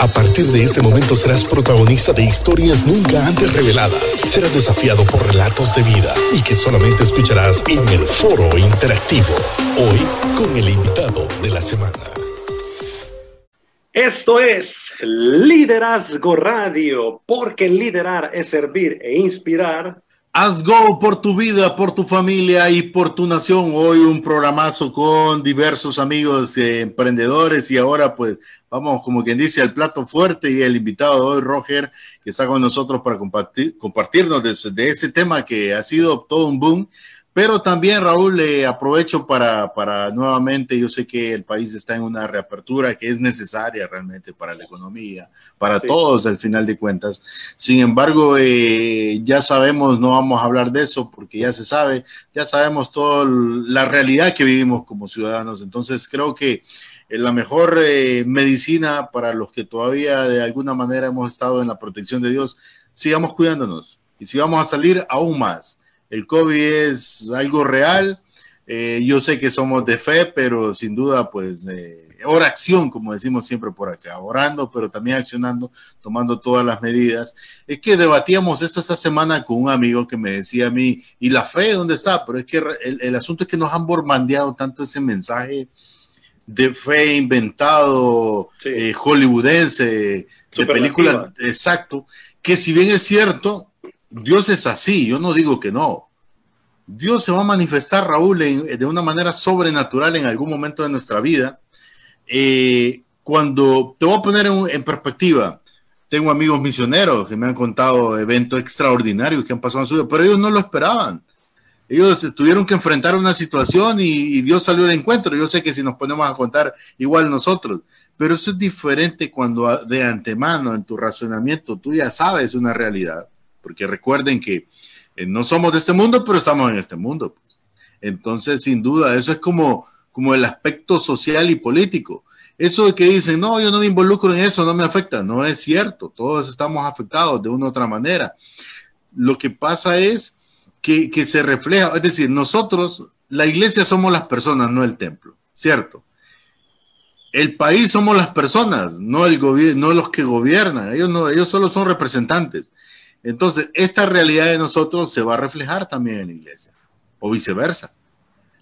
A partir de este momento serás protagonista de historias nunca antes reveladas. Serás desafiado por relatos de vida y que solamente escucharás en el foro interactivo. Hoy con el invitado de la semana. Esto es Liderazgo Radio, porque liderar es servir e inspirar. Haz go por tu vida, por tu familia y por tu nación. Hoy un programazo con diversos amigos eh, emprendedores y ahora pues vamos como quien dice al plato fuerte y el invitado de hoy, Roger, que está con nosotros para compartir, compartirnos de, de este tema que ha sido todo un boom pero también, Raúl, le aprovecho para, para nuevamente, yo sé que el país está en una reapertura que es necesaria realmente para la economía, para todos al final de cuentas. Sin embargo, eh, ya sabemos, no vamos a hablar de eso porque ya se sabe, ya sabemos toda la realidad que vivimos como ciudadanos. Entonces, creo que eh, la mejor eh, medicina para los que todavía de alguna manera hemos estado en la protección de Dios, sigamos cuidándonos y si vamos a salir aún más el COVID es algo real. Eh, yo sé que somos de fe, pero sin duda, pues, eh, oración, como decimos siempre por acá, orando, pero también accionando, tomando todas las medidas. Es que debatíamos esto esta semana con un amigo que me decía a mí, ¿y la fe dónde está? Pero es que el, asunto es que nos han bombardeado tanto ese mensaje de fe inventado, eh, hollywoodense, de película, exacto, que si bien es cierto, Dios es así, yo no digo que no. Dios se va a manifestar, Raúl, de una manera sobrenatural en algún momento de nuestra vida. Eh, cuando te voy a poner en, perspectiva, tengo amigos misioneros que me han contado eventos extraordinarios que han pasado en su vida, pero ellos no lo esperaban. Ellos tuvieron que enfrentar una situación y, Dios salió de encuentro. Yo sé que si nos ponemos a contar igual nosotros, pero eso es diferente cuando de antemano en tu razonamiento tú ya sabes una realidad porque recuerden que eh, no somos de este mundo, pero estamos en este mundo. Pues. Entonces, sin duda, eso es como, como el aspecto social y político. Eso de que dicen, no, yo no me involucro en eso, no me afecta, no es cierto, todos estamos afectados de una u otra manera. Lo que pasa es que, se refleja, es decir, nosotros, la iglesia somos las personas, no el templo, ¿cierto? El país somos las personas, no, el no los que gobiernan, ellos, no, ellos solo son representantes. Entonces, esta realidad de nosotros se va a reflejar también en la iglesia, o viceversa.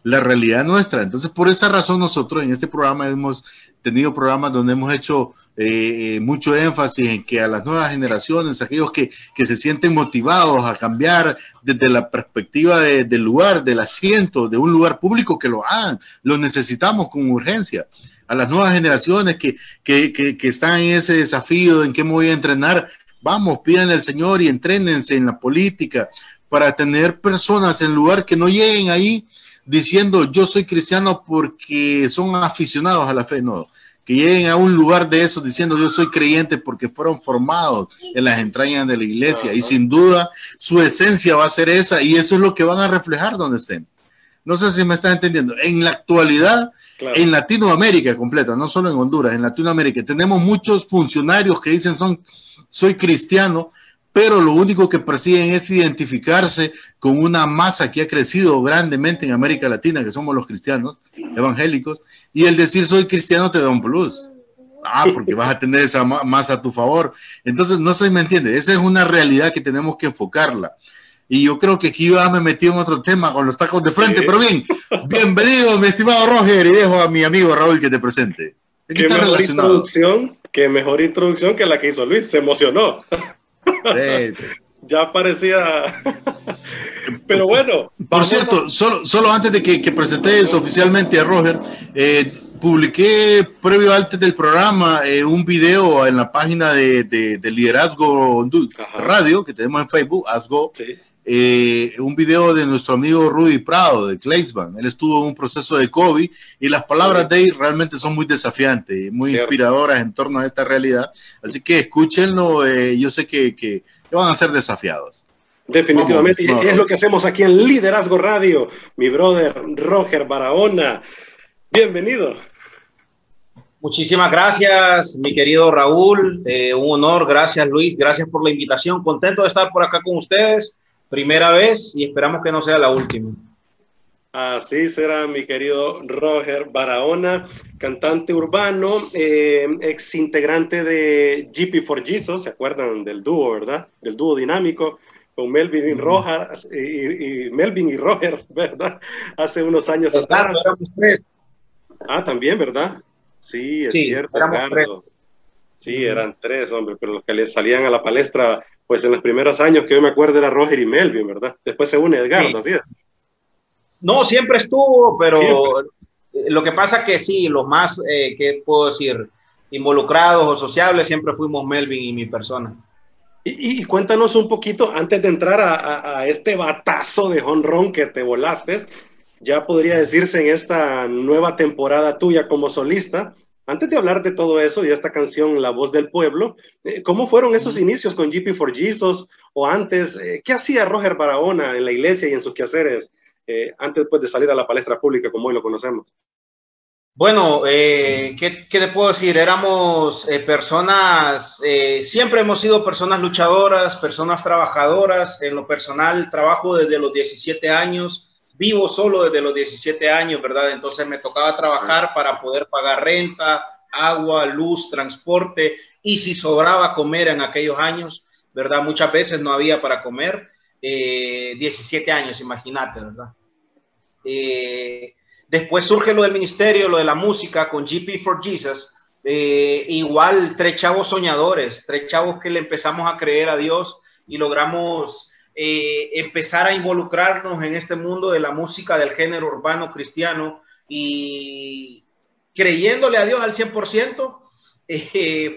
La realidad nuestra. Entonces, por esa razón nosotros en este programa hemos tenido programas donde hemos hecho eh, mucho énfasis en que a las nuevas generaciones, aquellos que, se sienten motivados a cambiar desde la perspectiva del lugar, del asiento, de un lugar público, que lo hagan. Lo necesitamos con urgencia. A las nuevas generaciones que, que, que están en ese desafío, en qué me voy a entrenar, Vamos, pidan al Señor y entrénense en la política para tener personas en lugar que no lleguen ahí diciendo yo soy cristiano porque son aficionados a la fe, no, que lleguen a un lugar de eso diciendo yo soy creyente porque fueron formados en las entrañas de la iglesia y sin duda su esencia va a ser esa y eso es lo que van a reflejar donde estén. No sé si me están entendiendo. En la actualidad, en Latinoamérica completa, no solo en Honduras, en Latinoamérica, tenemos muchos funcionarios que dicen son soy cristiano, pero lo único que persiguen es identificarse con una masa que ha crecido grandemente en América Latina, que somos los cristianos evangélicos, y el decir soy cristiano te da un plus. Ah, porque vas a tener esa masa a tu favor. Entonces, no sé si me entiende, esa es una realidad que tenemos que enfocarla. Y yo creo que aquí ya me metí en otro tema con los tacos de frente, pero bien, bienvenido, mi estimado Roger, y dejo a mi amigo Raúl que te presente. ¿Qué, ¿Qué mejor introducción qué mejor introducción que la que hizo Luis, se emocionó. ya parecía. Pero bueno. Por cierto, solo, solo antes de que, que presentes oficialmente a Roger, eh, publiqué previo antes del programa eh, un video en la página de, de, Liderazgo Radio que tenemos en Facebook, Asgo. Sí eh, un video de nuestro amigo Rudy Prado de Kleisban. Él estuvo en un proceso de COVID y las palabras de él realmente son muy desafiantes muy inspiradoras en torno a esta realidad. Así que escúchenlo, eh, yo sé que, que, van a ser desafiados. Definitivamente, y es lo que hacemos aquí en Liderazgo Radio. Mi brother Roger Barahona, bienvenido. Muchísimas gracias, mi querido Raúl. Eh, un honor, gracias Luis, gracias por la invitación. Contento de estar por acá con ustedes primera vez y esperamos que no sea la última. Así será mi querido Roger Barahona, cantante urbano, eh, ex integrante de GP for Jesus, ¿se acuerdan del dúo, verdad? Del dúo dinámico con Melvin y Rojas y, Melvin y Roger, ¿verdad? Hace unos años atrás. Ah, también, ¿verdad? Sí, es cierto, Carlos. Sí, eran tres, hombre, pero los que le salían a la palestra, pues en los primeros años que yo me acuerdo era Roger y Melvin, ¿verdad? Después se une Edgardo, así es. No, siempre estuvo, pero lo que pasa que sí, los más, eh, que puedo decir, involucrados o sociables, siempre fuimos Melvin y mi persona. Y, cuéntanos un poquito, antes de entrar a, este batazo de honrón que te volaste, ya podría decirse en esta nueva temporada tuya como solista, antes de hablar de todo eso y esta canción La Voz del Pueblo, eh, ¿cómo fueron esos inicios con GP for Jesus o antes? Eh, ¿Qué hacía Roger Barahona en la iglesia y en sus quehaceres eh, antes pues, de salir a la palestra pública como hoy lo conocemos? Bueno, eh, ¿qué, ¿qué, te puedo decir? Éramos eh, personas, siempre hemos sido personas luchadoras, personas trabajadoras. En lo personal, trabajo desde los 17 años, vivo solo desde los 17 años, ¿verdad? Entonces me tocaba trabajar para poder pagar renta, agua, luz, transporte y si sobraba comer en aquellos años, ¿verdad? Muchas veces no había para comer. 17 eh, años, imagínate, ¿verdad? Eh, después surge lo del ministerio, lo de la música con GP for Jesus. Eh, igual tres chavos soñadores, tres chavos que le empezamos a creer a Dios y logramos empezar a involucrarnos en este mundo de la música del género urbano cristiano y creyéndole a Dios al 100%,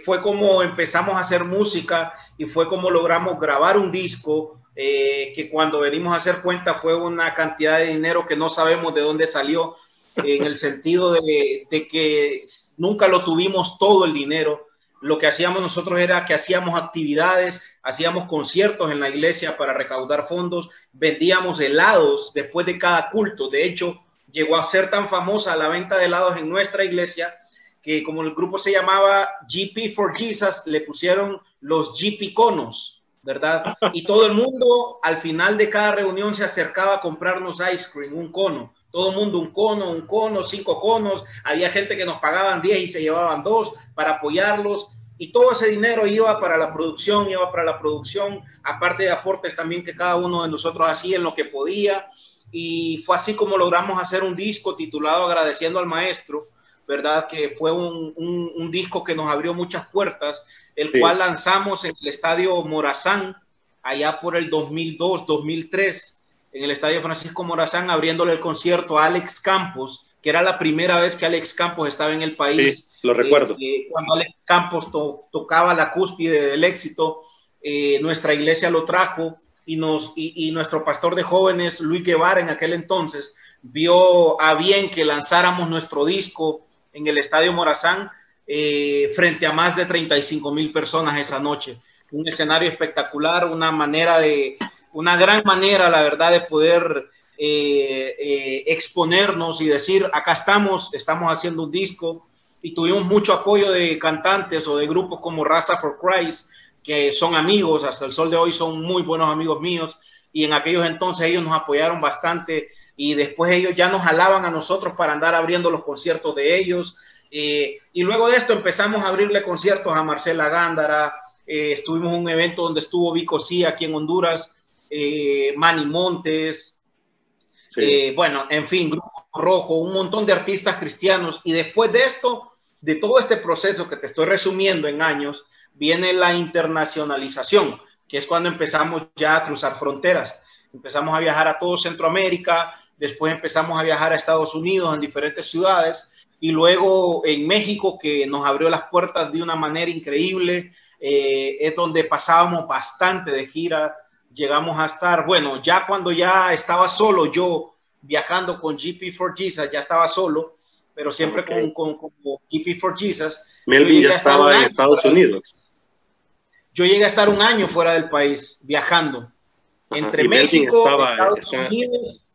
fue como empezamos a hacer música y fue como logramos grabar un disco eh, que cuando venimos a hacer cuenta fue una cantidad de dinero que no sabemos de dónde salió, en el sentido de, que nunca lo tuvimos todo el dinero. Lo que hacíamos nosotros era que hacíamos actividades, hacíamos conciertos en la iglesia para recaudar fondos, vendíamos helados después de cada culto. De hecho, llegó a ser tan famosa la venta de helados en nuestra iglesia que como el grupo se llamaba GP for Jesus, le pusieron los GP conos ¿verdad? Y todo el mundo al final de cada reunión se acercaba a comprarnos ice cream, un cono. Todo el mundo un cono, un cono, cinco conos. Había gente que nos pagaban 10 y se llevaban dos para apoyarlos. Y todo ese dinero iba para la producción, iba para la producción, aparte de aportes también que cada uno de nosotros hacía en lo que podía. Y fue así como logramos hacer un disco titulado Agradeciendo al Maestro, ¿verdad? Que fue un, un disco que nos abrió muchas puertas el cual lanzamos en el estadio Morazán, allá por el 2002, 2003, en el estadio Francisco Morazán, abriéndole el concierto a Alex Campos, que era la primera vez que Alex Campos estaba en el país. Sí, lo recuerdo. Eh, eh, cuando Alex Campos tocaba la cúspide del éxito, eh, nuestra iglesia lo trajo y, nos, y, nuestro pastor de jóvenes, Luis Guevara, en aquel entonces, vio a bien que lanzáramos nuestro disco en el Estadio Morazán eh, frente a más de 35 mil personas esa noche. Un escenario espectacular, una manera de, una gran manera, la verdad, de poder eh, eh, exponernos y decir, acá estamos, estamos haciendo un disco y tuvimos mucho apoyo de cantantes o de grupos como Raza for Christ, que son amigos, hasta el sol de hoy son muy buenos amigos míos. Y en aquellos entonces ellos nos apoyaron bastante y después ellos ya nos jalaban a nosotros para andar abriendo los conciertos de ellos. Eh, y luego de esto empezamos a abrirle conciertos a Marcela Gándara, estuvimos en un evento donde estuvo Vico Sí aquí en Honduras, eh, Manny Montes, bueno, en fin, Grupo Rojo, un montón de artistas cristianos. Y después de esto, de todo este proceso que te estoy resumiendo en años, viene la internacionalización, que es cuando empezamos ya a cruzar fronteras. Empezamos a viajar a todo Centroamérica, después empezamos a viajar a Estados Unidos en diferentes ciudades y luego en México que nos abrió las puertas de una manera increíble, eh, es donde pasábamos bastante de gira, llegamos a estar, bueno, ya cuando ya estaba solo yo viajando con GP for Jesus, ya estaba solo, pero siempre con, con, GP for Jesus. Melvin ya estaba en Estados Unidos. Yo llegué a estar un año fuera del país, viajando. Entre México, Estados Unidos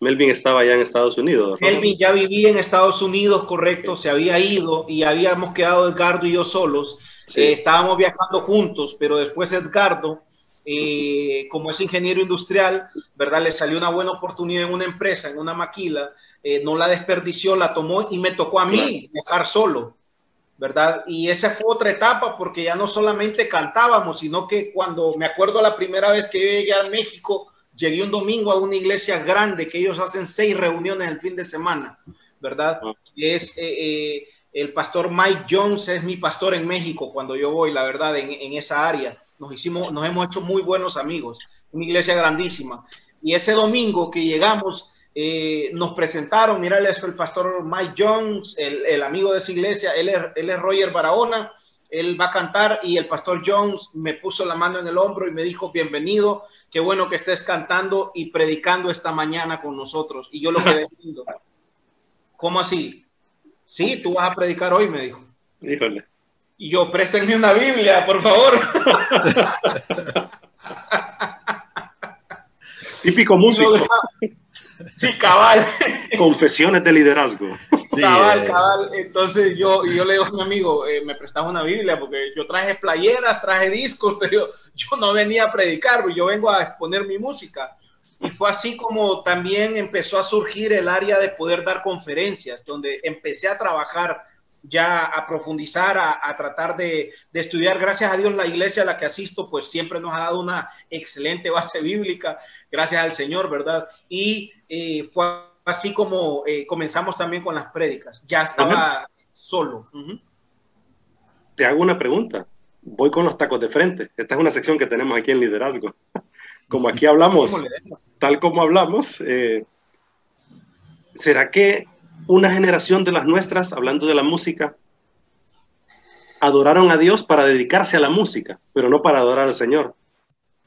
Melvin estaba ya en Estados Unidos. Melvin ya vivía en Estados Unidos, correcto, se había ido y habíamos quedado Edgardo y yo solos. Eh, estábamos viajando juntos, pero después Edgardo eh, como es ingeniero industrial, ¿verdad? Le salió una buena oportunidad en una empresa, en una maquila, eh, no la desperdició, la tomó y me tocó a mí dejar solo, ¿verdad? Y esa fue otra etapa porque ya no solamente cantábamos, sino que cuando me acuerdo la primera vez que yo llegué a México, llegué un domingo a una iglesia grande que ellos hacen seis reuniones el fin de semana, ¿verdad? Ah. Es eh, el pastor Mike Jones, es mi pastor en México cuando yo voy, la verdad, en, en esa área nos hicimos, nos hemos hecho muy buenos amigos, una iglesia grandísima. Y ese domingo que llegamos, eh, nos presentaron, mira, él es el pastor Mike Jones, el, amigo de esa iglesia, él es, él es Roger Barahona, él va a cantar y el pastor Jones me puso la mano en el hombro y me dijo, bienvenido, qué bueno que estés cantando y predicando esta mañana con nosotros. Y yo lo quedé viendo. ¿Cómo así? Sí, tú vas a predicar hoy, me dijo. Híjole. Y yo, préstenme una Biblia, por favor. Típico músico. Sí, cabal. Confesiones de liderazgo. cabal, eh. cabal. Entonces yo, yo le digo a mi amigo, eh, me prestaba una Biblia porque yo traje playeras, traje discos, pero yo no venía a predicar, yo vengo a exponer mi música. Y fue así como también empezó a surgir el área de poder dar conferencias, donde empecé a trabajar ya a profundizar, a, tratar de, estudiar. Gracias a Dios la iglesia a la que asisto, pues siempre nos ha dado una excelente base bíblica, gracias al Señor, ¿verdad? Y eh, fue así como eh, comenzamos también con las prédicas. Ya estaba solo. Te hago una pregunta. Voy con los tacos de frente. Esta es una sección que tenemos aquí en liderazgo. Como aquí hablamos, tal como hablamos, eh, ¿será que una generación de las nuestras, hablando de la música, adoraron a Dios para dedicarse a la música, pero no para adorar al Señor.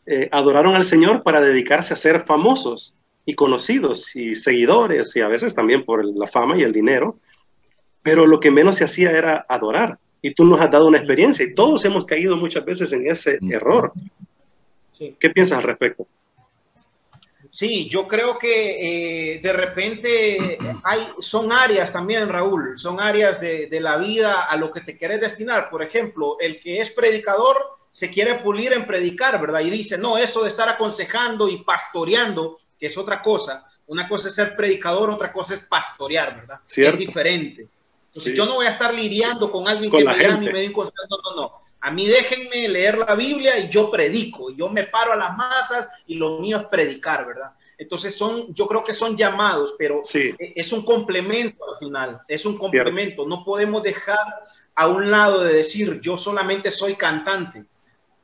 Eh, adoraron al Señor para dedicarse a ser famosos y conocidos y seguidores y a veces también por la fama y el dinero, pero lo que menos se hacía era adorar. Y tú nos has dado una experiencia y todos hemos caído muchas veces en ese error. ¿Qué piensas al respecto? Sí, yo creo que eh, de repente hay, son áreas también, Raúl, son áreas de, la vida a lo que te quieres destinar. Por ejemplo, el que es predicador se quiere pulir en predicar, ¿verdad? Y dice, no, eso de estar aconsejando y pastoreando, que es otra cosa. Una cosa es ser predicador, otra cosa es pastorear, ¿verdad? Es diferente. Entonces, yo no voy a estar lidiando con alguien que me llame y me dé un consejo. No, no, no. A mí déjenme leer la Biblia y yo predico, yo me paro a las masas y lo mío es predicar, ¿verdad? Entonces son, yo creo que son llamados, pero e, es un complemento al final, es un complemento. No podemos dejar a un lado de decir yo solamente soy cantante,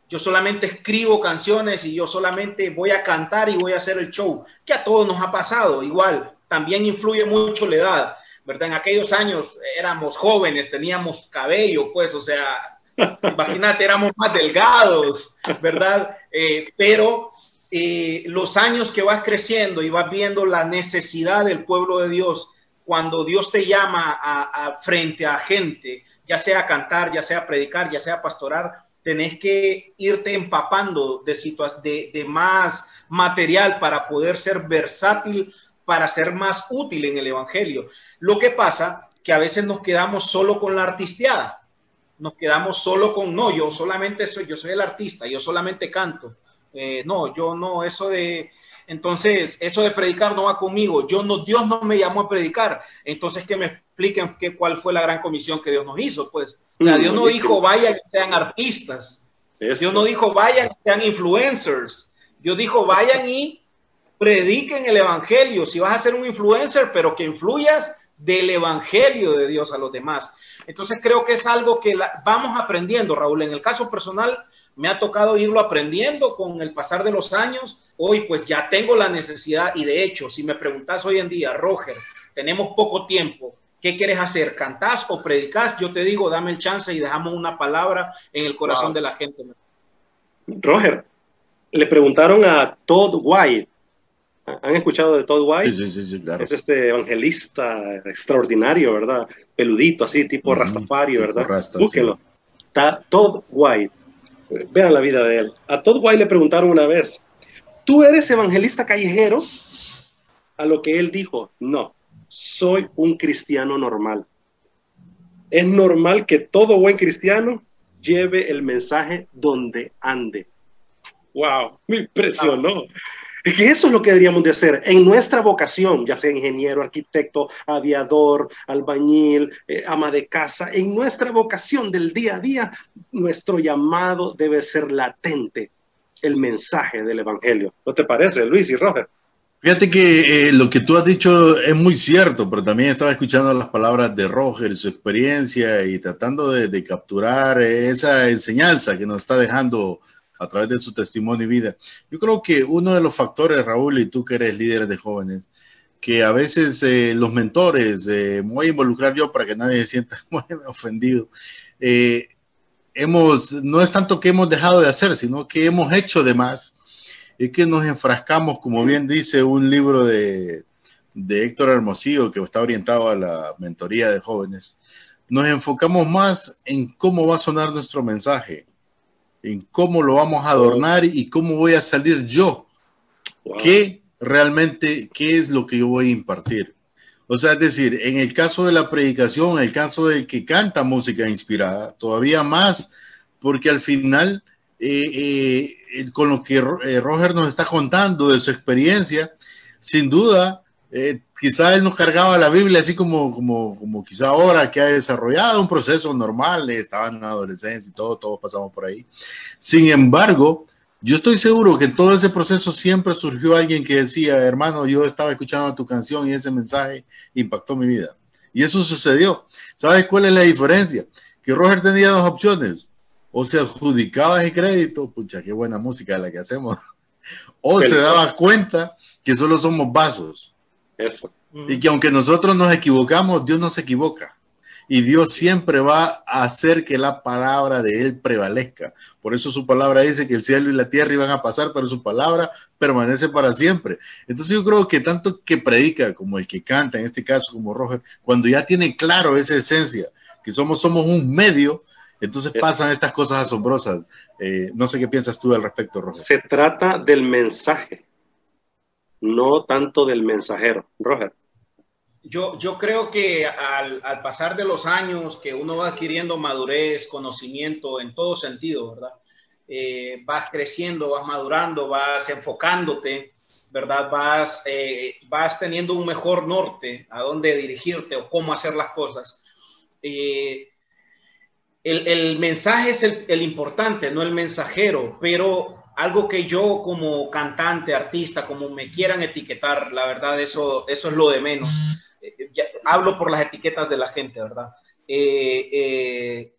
yo solamente escribo canciones y yo solamente voy a cantar y voy a hacer el show, que a todos nos ha pasado, igual, también influye mucho la edad, ¿verdad? En aquellos años éramos jóvenes, teníamos cabello, pues, o sea, Imagínate, éramos más delgados, ¿verdad? Eh, pero eh, los años que vas creciendo y vas viendo la necesidad del pueblo de Dios, cuando Dios te llama a, frente a gente, ya sea cantar, ya sea predicar, ya sea pastorar, tenés que irte empapando de, de, de más material para poder ser versátil, para ser más útil en el Evangelio. Lo que pasa que a veces nos quedamos solo con la artisteada nos quedamos solo con, no, yo solamente soy, yo soy el artista, yo solamente canto. Eh, no, yo no, eso de, entonces, eso de predicar no va conmigo. Yo no, Dios no me llamó a predicar. Entonces, que me expliquen qué, cuál fue la gran comisión que Dios nos hizo, pues. Dios no dijo, vayan y sean artistas. Dios no dijo, vayan y sean influencers. Dios dijo, vayan y prediquen el evangelio. Si vas a ser un influencer, pero que influyas del evangelio de Dios a los demás. Entonces creo que es algo que vamos aprendiendo, Raúl. En el caso personal, me ha tocado irlo aprendiendo con el pasar de los años. Hoy pues ya tengo la necesidad y de hecho, si me preguntas hoy en día, Roger, tenemos poco tiempo, ¿qué quieres hacer? ¿Cantás o predicás? Yo te digo, dame el chance y dejamos una palabra en el corazón de la gente. Roger, le preguntaron a Todd White, ¿Han escuchado de Todd White? Sí, sí, sí, claro. Es este evangelista extraordinario, ¿verdad? Peludito, así, tipo Rastafari, ¿verdad? Búsquenlo. Está Todd White. Vean la vida de él. A Todd White le preguntaron una vez, ¿tú eres evangelista callejero? A lo que él dijo, no, soy un cristiano normal. Es normal que todo buen cristiano lleve el mensaje donde ande. wow, me impresionó. Es que eso es lo que deberíamos de hacer en nuestra vocación, ya sea ingeniero, arquitecto, aviador, albañil, eh, ama de casa, en nuestra vocación del día a día, nuestro llamado debe ser latente, el mensaje del Evangelio. ¿No te parece, Luis y Roger? Fíjate que eh, lo que tú has dicho es muy cierto, pero también estaba escuchando las palabras de Roger, su experiencia y tratando de, de capturar esa enseñanza que nos está dejando a través de su testimonio y vida. Yo creo que uno de los factores, Raúl, y tú que eres líder de jóvenes, que a veces eh, los mentores, eh, voy a involucrar yo para que nadie se sienta ofendido, eh, hemos, no es tanto que hemos dejado de hacer, sino que hemos hecho de más, y que nos enfrascamos, como bien dice un libro de, de Héctor Hermosillo, que está orientado a la mentoría de jóvenes, nos enfocamos más en cómo va a sonar nuestro mensaje, en cómo lo vamos a adornar y cómo voy a salir yo. ¿Qué realmente, qué es lo que yo voy a impartir? O sea, es decir, en el caso de la predicación, en el caso del que canta música inspirada, todavía más, porque al final, eh, eh, con lo que eh, Roger nos está contando de su experiencia, sin duda, eh, quizá él nos cargaba la Biblia así como, como, como quizá ahora que ha desarrollado un proceso normal, estaba en la adolescencia y todo, todos pasamos por ahí. Sin embargo, yo estoy seguro que en todo ese proceso siempre surgió alguien que decía, hermano, yo estaba escuchando tu canción y ese mensaje impactó mi vida. Y eso sucedió. ¿Sabes cuál es la diferencia? Que Roger tenía dos opciones. O se adjudicaba ese crédito, pucha, qué buena música la que hacemos. O se daba cuenta que solo somos vasos eso. Y que aunque nosotros nos equivocamos, Dios no se equivoca. Y Dios siempre va a hacer que la palabra de Él prevalezca. Por eso su palabra dice que el cielo y la tierra iban a pasar, pero su palabra permanece para siempre. Entonces yo creo que tanto que predica como el que canta, en este caso como Roger, cuando ya tiene claro esa esencia, que somos, somos un medio, entonces pasan estas cosas asombrosas. Eh, no sé qué piensas tú al respecto, Roger. Se trata del mensaje no tanto del mensajero. Roger. Yo, yo creo que al, pasar de los años que uno va adquiriendo madurez, conocimiento en todo sentido, ¿verdad? Eh, vas creciendo, vas madurando, vas enfocándote, ¿verdad? Vas, eh, vas teniendo un mejor norte a dónde dirigirte o cómo hacer las cosas. Eh, el, el, mensaje es el, el, importante, no el mensajero, pero algo que yo como cantante, artista, como me quieran etiquetar, la verdad, eso, eso es lo de menos. Eh, hablo por las etiquetas de la gente, ¿verdad? Eh, eh,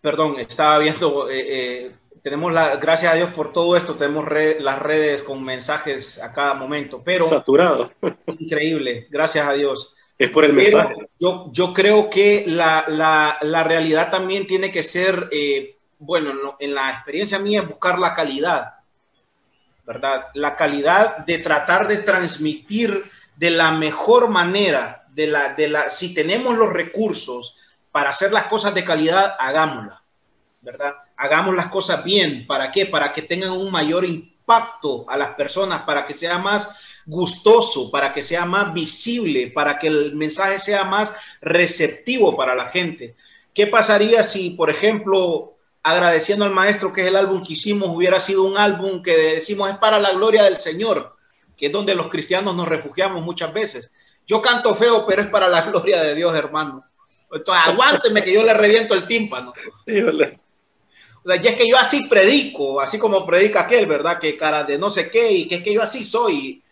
perdón, estaba viendo, tenemos la, gracias a Dios por todo esto, tenemos las redes con mensajes a cada momento, pero... Saturado. Increíble, gracias a Dios. Es por el mensaje. Yo, yo creo que la, la, la realidad también tiene que ser bueno, en la experiencia mía es buscar la calidad, ¿verdad? La calidad de tratar de transmitir de la mejor manera, de la, de la, si tenemos los recursos para hacer las cosas de calidad, hagámoslas, ¿verdad? Hagamos las cosas bien. ¿Para qué? Para que tengan un mayor impacto a las personas, para que sea más gustoso, para que sea más visible, para que el mensaje sea más receptivo para la gente. ¿Qué pasaría si, por ejemplo, agradeciendo al maestro que es el álbum que hicimos, hubiera sido un álbum que decimos es para la gloria del Señor, que es donde los cristianos nos refugiamos muchas veces. Yo canto feo, pero es para la gloria de Dios, hermano. Entonces, aguánteme que yo le reviento el tímpano. O sea, y es que yo así predico, así como predica aquel, ¿verdad? Que cara de no sé qué, y que es que yo así soy,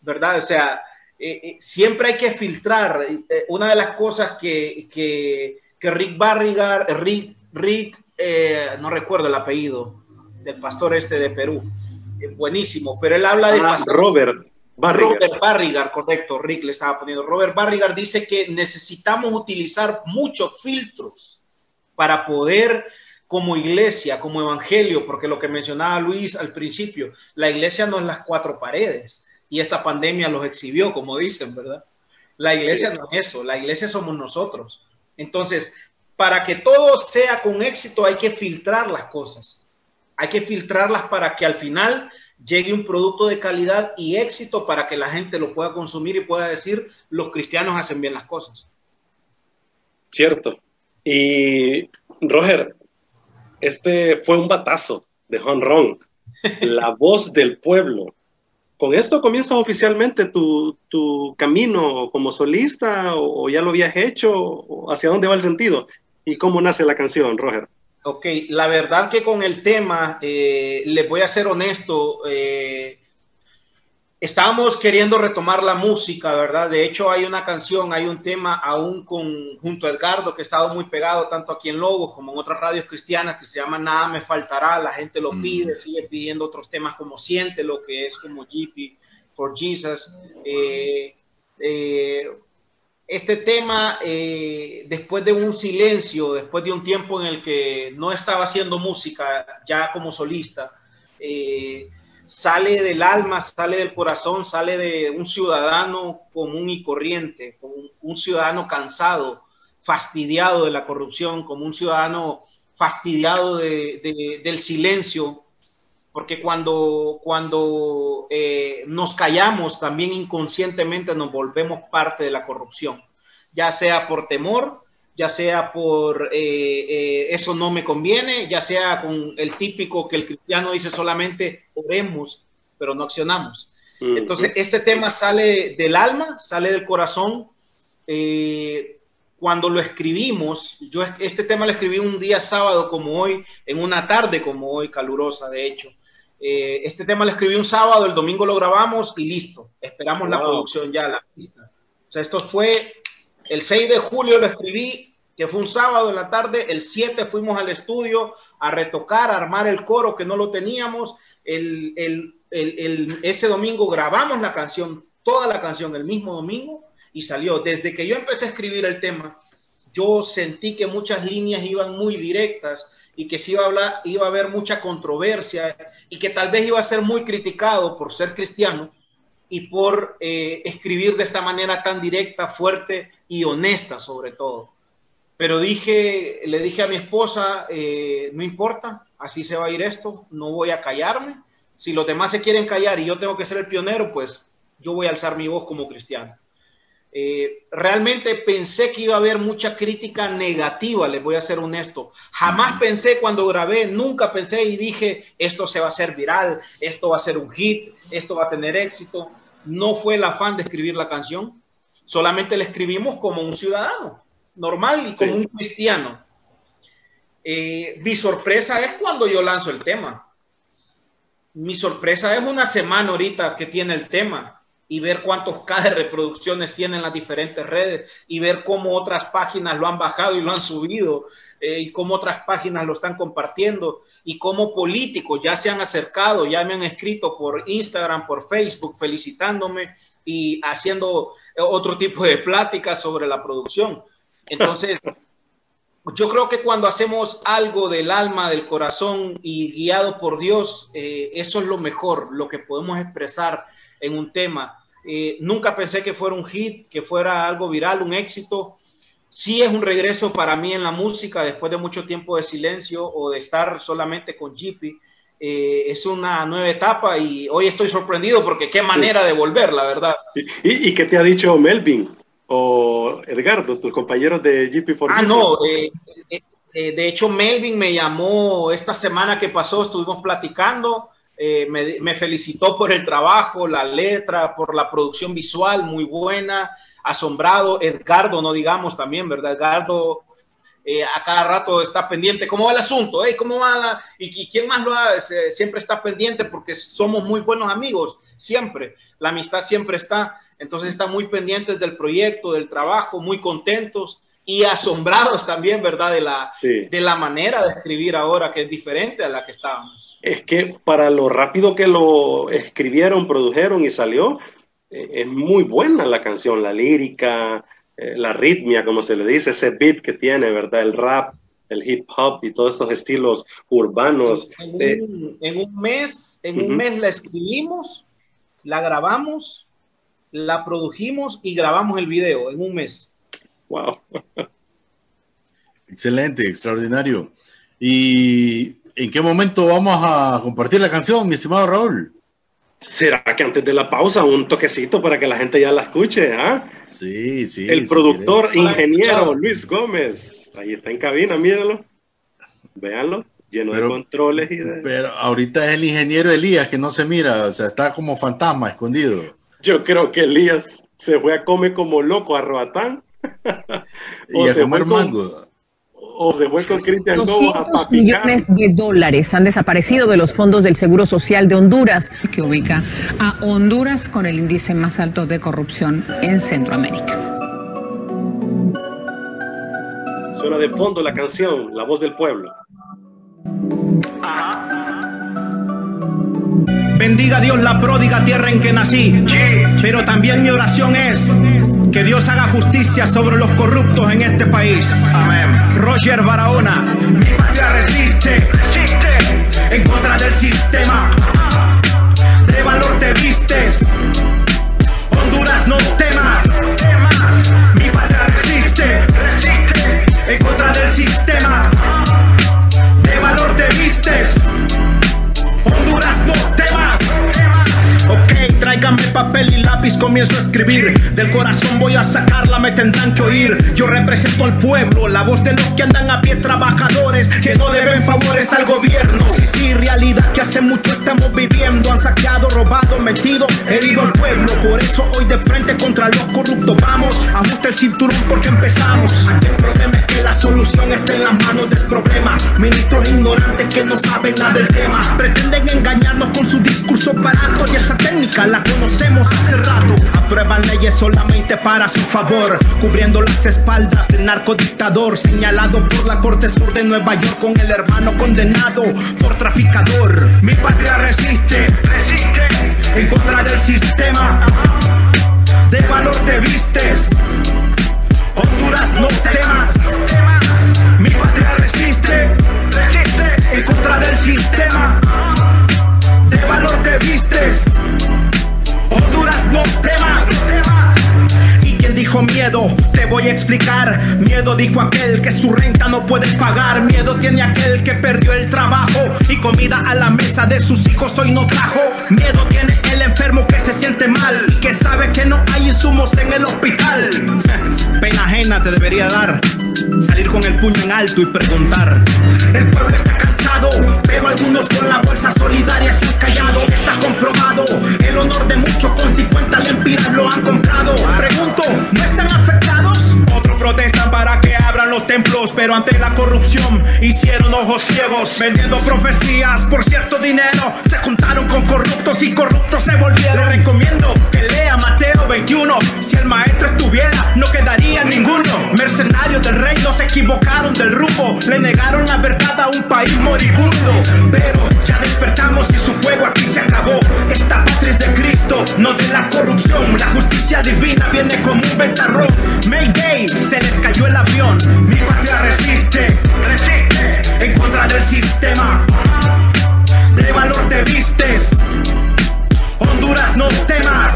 ¿verdad? O sea, eh, eh, siempre hay que filtrar. Eh, una de las cosas que, que, que Rick Barrigar, Rick, Rick eh, no recuerdo el apellido del pastor este de Perú, buenísimo, pero él habla de... Ah, Robert. Barrigar. Robert Barrigar, correcto, Rick le estaba poniendo. Robert Barrigar dice que necesitamos utilizar muchos filtros para poder como iglesia, como evangelio, porque lo que mencionaba Luis al principio, la iglesia no es las cuatro paredes y esta pandemia los exhibió, como dicen, ¿verdad? La iglesia no es eso, la iglesia somos nosotros. Entonces, para que todo sea con éxito hay que filtrar las cosas. Hay que filtrarlas para que al final llegue un producto de calidad y éxito para que la gente lo pueda consumir y pueda decir, los cristianos hacen bien las cosas. Cierto. Y Roger, este fue un batazo de Honron, la voz del pueblo. ¿Con esto comienza oficialmente tu, tu camino como solista o, ya lo habías hecho? O ¿Hacia dónde va el sentido? ¿Y cómo nace la canción, Roger? Ok, la verdad que con el tema, eh, les voy a ser honesto, eh, estábamos queriendo retomar la música, ¿verdad? De hecho, hay una canción, hay un tema aún con, junto a Edgardo que ha estado muy pegado tanto aquí en Logos como en otras radios cristianas que se llama Nada me faltará, la gente lo pide, sigue pidiendo otros temas como Siente, lo que es como GP for Jesus. Eh, eh, este tema, eh, después de un silencio, después de un tiempo en el que no estaba haciendo música ya como solista, sale del alma, sale del corazón, sale de un ciudadano común y corriente, un, ciudadano cansado, fastidiado de la corrupción, como un ciudadano fastidiado del silencio, porque cuando, cuando eh, nos callamos, también inconscientemente nos volvemos parte de la corrupción, ya sea por temor, ya sea por eh, eh, eso no me conviene, ya sea con el típico que el cristiano dice solamente oremos, pero no accionamos. Entonces, este tema sale del alma, sale del corazón. Eh, cuando lo escribimos, yo este tema lo escribí un día sábado como hoy, en una tarde como hoy, calurosa de hecho. este tema lo escribí un sábado, el domingo lo grabamos y listo. Esperamos la producción ya, la O sea, esto fue el 6 de julio lo escribí, que fue un sábado en la tarde. El 7 fuimos al estudio a retocar, a armar el coro que no lo teníamos. El, ese domingo grabamos la canción, toda la canción, el mismo domingo, y salió. Desde que yo empecé a escribir el tema, yo sentí que muchas líneas iban muy directas y que se iba a hablar, iba a haber mucha controversia y que tal vez iba a ser muy criticado por ser cristiano y por eh, escribir de esta manera tan directa, fuerte y honesta sobre todo. Pero dije, le dije a mi esposa, eh, no importa, así se va a ir esto, no voy a callarme. Si los demás se quieren callar y yo tengo que ser el pionero, pues yo voy a alzar mi voz como cristiano. Eh, realmente pensé que iba a haber mucha crítica negativa, les voy a ser honesto. Jamás pensé cuando grabé, nunca pensé y dije, esto se va a hacer viral, esto va a ser un hit, esto va a tener éxito. No fue el afán de escribir la canción, solamente la escribimos como un ciudadano normal y como un cristiano. Eh, mi sorpresa es cuando yo lanzo el tema. Mi sorpresa es una semana ahorita que tiene el tema y ver cuántos K de reproducciones tienen las diferentes redes y ver cómo otras páginas lo han bajado y lo han subido eh, y cómo otras páginas lo están compartiendo y cómo políticos ya se han acercado, ya me han escrito por Instagram, por Facebook, felicitándome y haciendo otro tipo de pláticas sobre la producción. Entonces, yo creo que cuando hacemos algo del alma, del corazón y guiado por Dios, eh, eso es lo mejor, lo que podemos expresar en un tema. Eh, nunca pensé que fuera un hit, que fuera algo viral, un éxito. Sí es un regreso para mí en la música después de mucho tiempo de silencio o de estar solamente con Jippy. Eh, es una nueva etapa y hoy estoy sorprendido porque qué manera de volver, la verdad. ¿Y, qué te ha dicho Melvin o Edgardo, tus compañeros de GP4? Ah, no, eh, de hecho Melvin me llamó esta semana que pasó, estuvimos platicando eh, me, felicitó por el trabajo, la letra, por la producción visual muy buena, asombrado. Edgardo, no digamos también, ¿verdad? Edgardo eh, a cada rato está pendiente. ¿Cómo va el asunto? ¿Cómo va la... ¿Y, quién más lo hace? Siempre está pendiente porque somos muy buenos amigos, siempre. La amistad siempre está. Entonces está muy pendientes del proyecto, del trabajo, muy contentos y asombrados también, ¿verdad? De la, de la manera de escribir ahora, que es diferente a la que estábamos. Es que para lo rápido que lo escribieron, produjeron y salió, eh, es muy buena la canción, la lírica, eh, la ritmia, como se le dice, ese beat que tiene, ¿verdad? El rap, el hip hop y todos esos estilos urbanos. En, un, en un, mes, en un mes la escribimos, la grabamos, la produjimos y grabamos el video en un mes. Wow. Excelente, extraordinario. ¿Y en qué momento vamos a compartir la canción, mi estimado Raúl? ¿Será que antes de la pausa un toquecito para que la gente ya la escuche? ¿ah? Sí, sí. El productor, ingeniero Luis Gómez. Ahí está en cabina, mírenlo. Véanlo. lleno de controles y de... Pero ahorita es el ingeniero Elías que no se mira, o sea, está como fantasma escondido. Yo creo que Elías se fue a comer como loco a Roatán. y a comer mango o se fue con Cristian a millones de dólares han desaparecido de los fondos del Seguro Social de Honduras. Que ubica a Honduras con el índice más alto de corrupción en Centroamérica. Suena de fondo la canción, La voz del pueblo. Bendiga Dios la pródiga tierra en que nací. Pero también mi oración es que Dios haga justicia sobre los corruptos en este país. Amén. Roger Barahona, mi patria resiste, resiste en contra del sistema. De valor te vistes, Honduras no temas. Mi patria resiste, resiste en contra del sistema. De valor te vistes, Tráigame papel y lápiz, comienzo a escribir. Del corazón voy a sacarla, me tendrán que oír. Yo represento al pueblo, la voz de los que andan a pie, trabajadores que no deben favores al gobierno. Sí, sí, realidad que hace mucho estamos viviendo. Han saqueado, robado, metido, herido al pueblo. Por eso hoy de frente contra los corruptos vamos. Ajusta el cinturón porque empezamos. Aquí el problema es que la solución está en las manos del problema. Ministros ignorantes que no saben nada del tema. Pretenden engañarnos con su discurso barato y esa técnica la conocemos hace rato. Aprueban leyes solamente para su favor, cubriendo las espaldas del narcodictador, señalado por la Corte Sur de Nueva York con el hermano condenado por traficador. Mi patria resiste, resiste en contra del sistema. De valor te vistes, Honduras no temas. Mi patria resiste, resiste en contra del sistema de valor te vistes. No temas. ¿Y quien dijo miedo? Te voy a explicar. Miedo dijo aquel que su renta no puede pagar. Miedo tiene aquel que perdió el trabajo y comida a la mesa de sus hijos hoy no trajo. Miedo tiene el enfermo que se siente mal y que sabe que no hay insumos en el hospital. Pena ajena te debería dar salir con el puño en alto y preguntar. El pueblo está cansado, pero algunos con la bolsa solidaria se han callado. Está comprobado, el honor de muchos con 50 lempiras lo han comprado. Pregunto, ¿no están afectados? Protestan para que abran los templos, pero ante la corrupción hicieron ojos ciegos, vendiendo profecías por cierto dinero. Se juntaron con corruptos y corruptos se volvieron. Le recomiendo que lea Mateo 21. Si el maestro estuviera, no quedaría ninguno. Mercenarios del reino se equivocaron del rumbo, le negaron la verdad a un país moribundo. Pero ya despertamos y su juego aquí se acabó. Esta patria es de Cristo, no de la corrupción. La justicia divina viene como un ventarrón. Mayday, se les cayó el avión. Mi patria resiste, resiste en contra del sistema. De valor te vistes. Honduras no temas.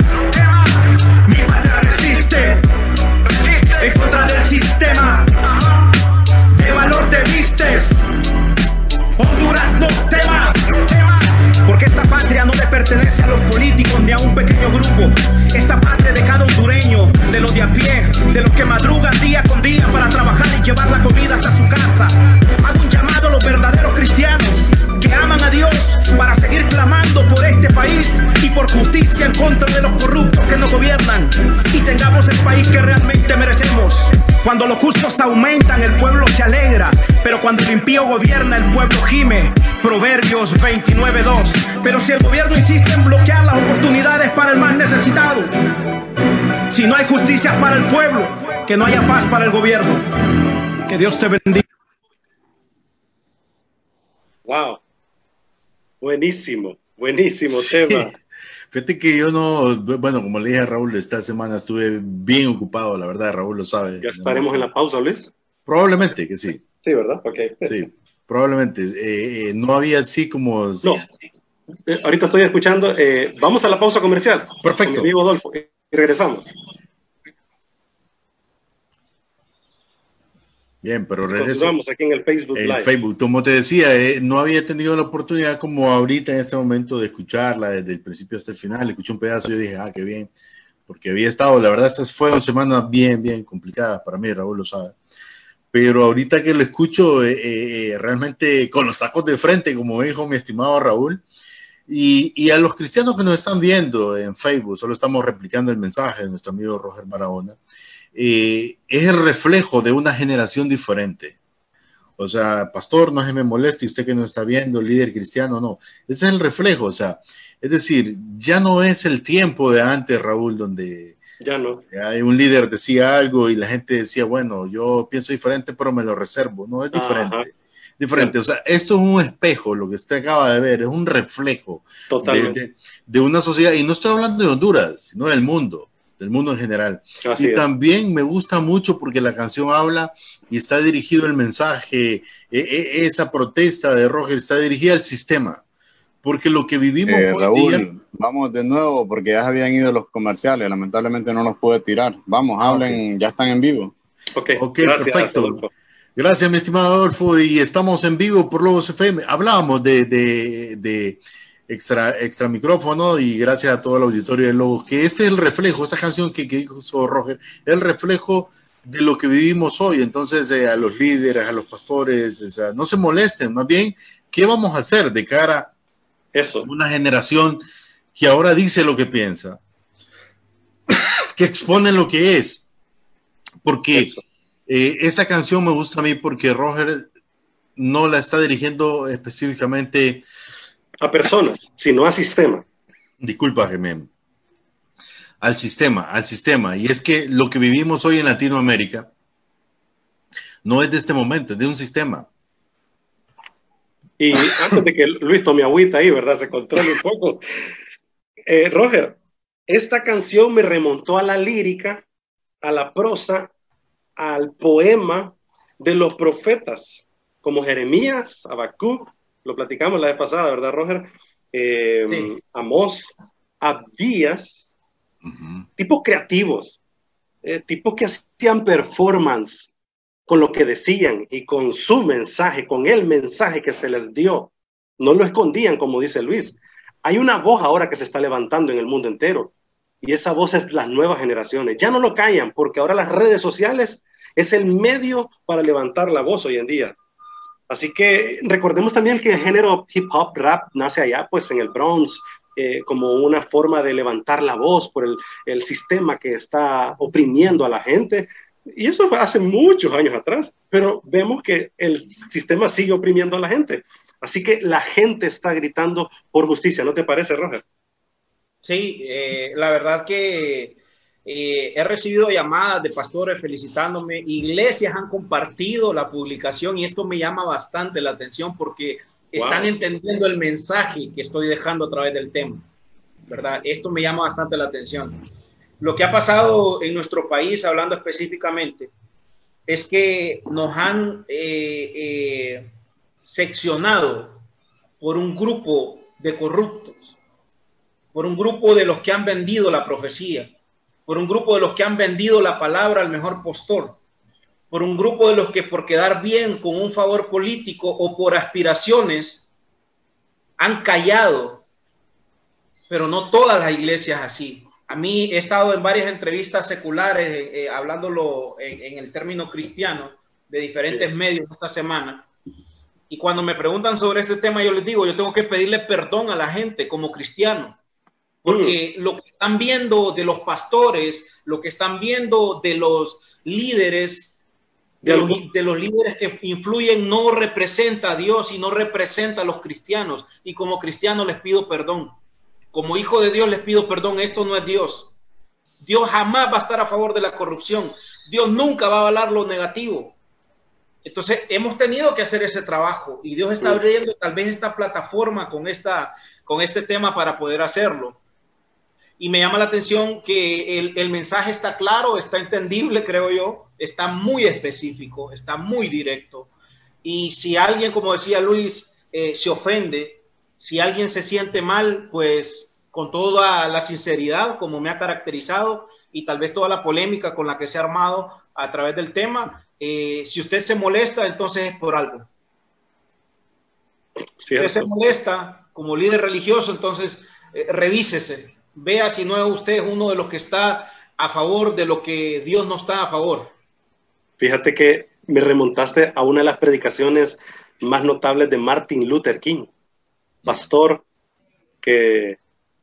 Que no haya paz para el gobierno. Que Dios te bendiga. Wow. Buenísimo, buenísimo tema. Fíjate que yo no, bueno, como le dije a Raúl, esta semana estuve bien ocupado, la verdad, Raúl lo sabe. ¿Ya estaremos en la pausa, Luis? Probablemente que sí. Sí, ¿verdad? Ok. Sí, probablemente. Eh, eh, no había así como... No, eh, ahorita estoy escuchando. vamos a la pausa comercial. Perfecto. mi amigo Adolfo, y regresamos. Bien, pero regresamos aquí en el Facebook Live. Facebook, como te decía, eh, no había tenido la oportunidad como ahorita en este momento de escucharla desde el principio hasta el final. Escuché un pedazo y yo dije, ah, qué bien, porque había estado, la verdad, estas fueron semanas bien, bien complicadas para mí, Raúl lo sabe. pero ahorita que lo escucho, eh, eh, realmente con los tacos de frente, como dijo mi estimado Raúl, y, y, a los cristianos que nos están viendo en Facebook, solo estamos replicando el mensaje de nuestro amigo Roger Barahona, eh, es el reflejo de una generación diferente. O sea, pastor, no se me moleste, usted que no está viendo, líder cristiano, no. Ese es el reflejo, o sea, es decir, ya no es el tiempo de antes, Raúl, donde ya no. Hay un líder decía algo y la gente decía, bueno, yo pienso diferente, pero me lo reservo. No, es diferente. Diferente. O sea, esto es un espejo, lo que usted acaba de ver, es un reflejo de, de, una sociedad. Y no estoy hablando de Honduras, sino del mundo, del mundo en general. y también me gusta mucho porque la canción habla y está dirigido el mensaje, e, e, esa protesta de Roger está dirigida al sistema porque lo que vivimos eh, Raúl, vamos de nuevo, porque ya habían ido los comerciales, lamentablemente no nos puede tirar. Vamos, ah, hablen, ya están en vivo. Ok, okay perfecto. Gracias, mi estimado Adolfo, y estamos en vivo por Lobos FM. Hablábamos de, de, de extra, extra micrófono y gracias a todo el auditorio de Lobos, que este es el reflejo, esta canción que, que hizo Roger, es el reflejo de lo que vivimos hoy. Entonces, eh, a los líderes, a los pastores, o sea, no se molesten, más bien, ¿qué vamos a hacer de cara eso. Una generación que ahora dice lo que piensa, que expone lo que es. Porque eh, esta canción me gusta a mí porque Roger no la está dirigiendo específicamente a personas, sino a sistema. Disculpa, Gemem. Al sistema, al sistema. Y es que lo que vivimos hoy en Latinoamérica no es de este momento, es de un sistema. Y antes de que Luis tome agüita ahí, ¿verdad? Se controle un poco. Eh, Roger, esta canción me remontó a la lírica, a la prosa, al poema de los profetas, como Jeremías, Habacuc, lo platicamos la vez pasada, ¿verdad, Roger? Eh, Amós, Abdías, tipos creativos, eh, tipos que hacían performance, con lo que decían y con su mensaje, con el mensaje que se les dio. No lo escondían, como dice Luis. Hay una voz ahora que se está levantando en el mundo entero y esa voz es las nuevas generaciones. Ya no lo callan porque ahora las redes sociales es el medio para levantar la voz hoy en día. Así que recordemos también que el género hip hop rap nace allá, pues en el Bronx, eh, como una forma de levantar la voz por el, el, sistema que está oprimiendo a la gente. Y eso hace muchos años atrás, pero vemos que el sistema sigue oprimiendo a la gente. Así que la gente está gritando por justicia, ¿no te parece, Roger? Sí, eh, la verdad que eh, he recibido llamadas de pastores felicitándome, iglesias han compartido la publicación y esto me llama bastante la atención porque están entendiendo el mensaje que estoy dejando a través del tema, ¿verdad? Esto me llama bastante la atención. Lo que ha pasado en nuestro país, hablando específicamente, es que nos han eh, eh, seccionado por un grupo de corruptos, por un grupo de los que han vendido la profecía, por un grupo de los que han vendido la palabra al mejor postor, por un grupo de los que por quedar bien con un favor político o por aspiraciones han callado, pero no todas las iglesias así. A mí he estado en varias entrevistas seculares, eh, eh, hablándolo en, el término cristiano, de diferentes medios esta semana. Y cuando me preguntan sobre este tema, yo les digo, yo tengo que pedirle perdón a la gente como cristiano. Porque mm. lo que están viendo de los pastores, lo que están viendo de los líderes, de los, de los, líderes que influyen, no representa a Dios y no representa a los cristianos. Y como cristiano les pido perdón como hijo de Dios les pido perdón, esto no es Dios. Dios jamás va a estar a favor de la corrupción. Dios nunca va a avalar lo negativo. Entonces, hemos tenido que hacer ese trabajo y Dios está abriendo tal vez esta plataforma con, esta, con este tema para poder hacerlo. Y me llama la atención que el, mensaje está claro, está entendible, creo yo, está muy específico, está muy directo. Y si alguien, como decía Luis, eh, se ofende, si alguien se siente mal, pues con toda la sinceridad, como me ha caracterizado, y tal vez toda la polémica con la que se ha armado a través del tema, eh, si usted se molesta, entonces es por algo. Si usted se molesta como líder religioso, entonces eh, revísese, vea si no es usted uno de los que está a favor de lo que Dios no está a favor. Fíjate que me remontaste a una de las predicaciones más notables de Martin Luther King, pastor que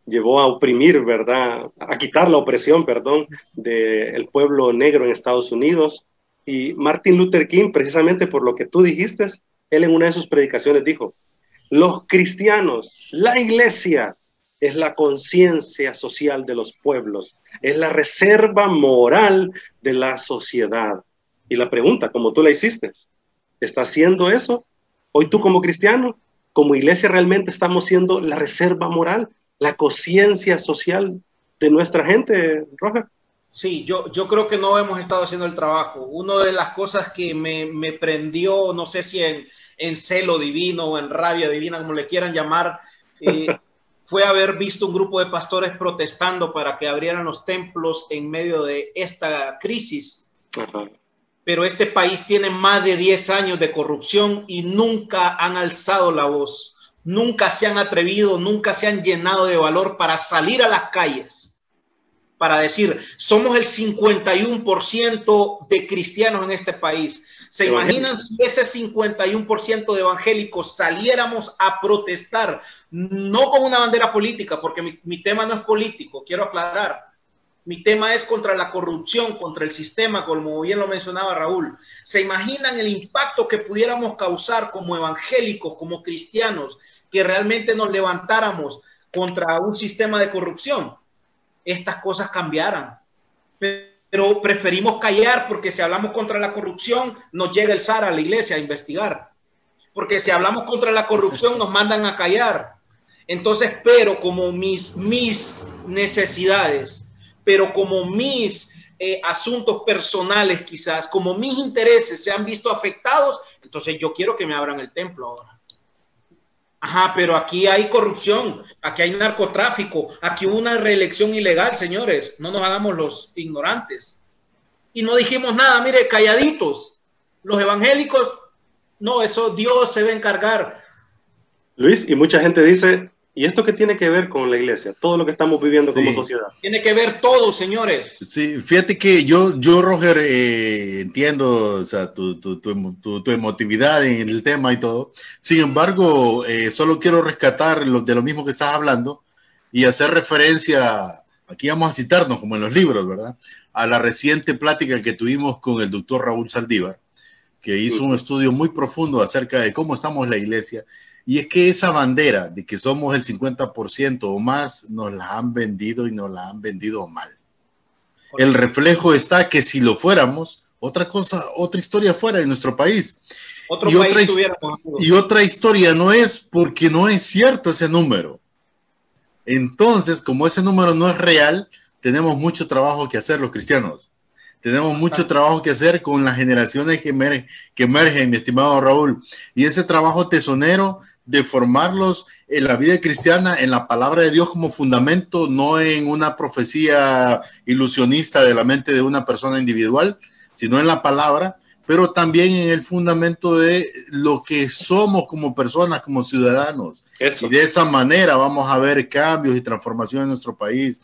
llevó a oprimir, ¿verdad? A quitar la opresión, perdón, del pueblo negro en Estados Unidos. Y Martin Luther King, precisamente por lo que tú dijiste, él en una de sus predicaciones dijo, los cristianos, la iglesia, es la conciencia social de los pueblos, es la reserva moral de la sociedad. Y la pregunta, como tú la hiciste, ¿está haciendo eso? Hoy tú como cristiano, como iglesia realmente estamos siendo la reserva moral, la conciencia social de nuestra gente, Roger. Sí, yo, yo creo que no hemos estado haciendo el trabajo. Una de las cosas que me, me prendió, no sé si en, en, celo divino o en rabia divina, como le quieran llamar, eh, fue haber visto un grupo de pastores protestando para que abrieran los templos en medio de esta crisis. Pero este país tiene más de 10 años de corrupción y nunca han alzado la voz, nunca se han atrevido, nunca se han llenado de valor para salir a las calles para decir, somos el 51% de cristianos en este país. ¿Se imaginan si ese 51% de evangélicos saliéramos a protestar, no con una bandera política, porque mi, mi, tema no es político, quiero aclarar. Mi tema es contra la corrupción, contra el sistema, como bien lo mencionaba Raúl. ¿Se imaginan el impacto que pudiéramos causar como evangélicos, como cristianos, que realmente nos levantáramos contra un sistema de corrupción? estas cosas cambiaran. Pero preferimos callar porque si hablamos contra la corrupción, nos llega el SAR a la iglesia a investigar. Porque si hablamos contra la corrupción, nos mandan a callar. Entonces, pero como mis, mis necesidades, pero como mis eh, asuntos personales quizás, como mis intereses se han visto afectados, entonces yo quiero que me abran el templo ahora. Ajá, pero aquí hay corrupción, aquí hay narcotráfico, aquí hubo una reelección ilegal, señores. No nos hagamos los ignorantes. Y no dijimos nada, mire, calladitos. Los evangélicos, no, eso Dios se va a encargar. Luis, y mucha gente dice, ¿Y esto qué tiene que ver con la iglesia? Todo lo que estamos viviendo sí. como sociedad. Tiene que ver todo, señores. Sí, fíjate que yo, yo Roger, eh, entiendo o sea, tu, tu, tu, tu, emotividad en el tema y todo. Sin embargo, eh, solo quiero rescatar lo, de lo mismo que estás hablando y hacer referencia, aquí vamos a citarnos como en los libros, ¿verdad? A la reciente plática que tuvimos con el doctor Raúl Saldívar, que hizo un estudio muy profundo acerca de cómo estamos la iglesia y es que esa bandera de que somos el 50% o más, nos la han vendido y nos la han vendido mal. El reflejo está que si lo fuéramos, otra cosa, otra historia fuera en nuestro país. Otro y, país otra, y otra historia no es porque no es cierto ese número. Entonces, como ese número no es real, tenemos mucho trabajo que hacer los cristianos. Tenemos mucho trabajo que hacer con las generaciones que, emergen, que emergen, mi estimado Raúl. Y ese trabajo tesonero de formarlos en la vida cristiana, en la palabra de Dios como fundamento, no en una profecía ilusionista de la mente de una persona individual, sino en la palabra, pero también en el fundamento de lo que somos como personas, como ciudadanos. Eso. Y de esa manera vamos a ver cambios y transformaciones en nuestro país,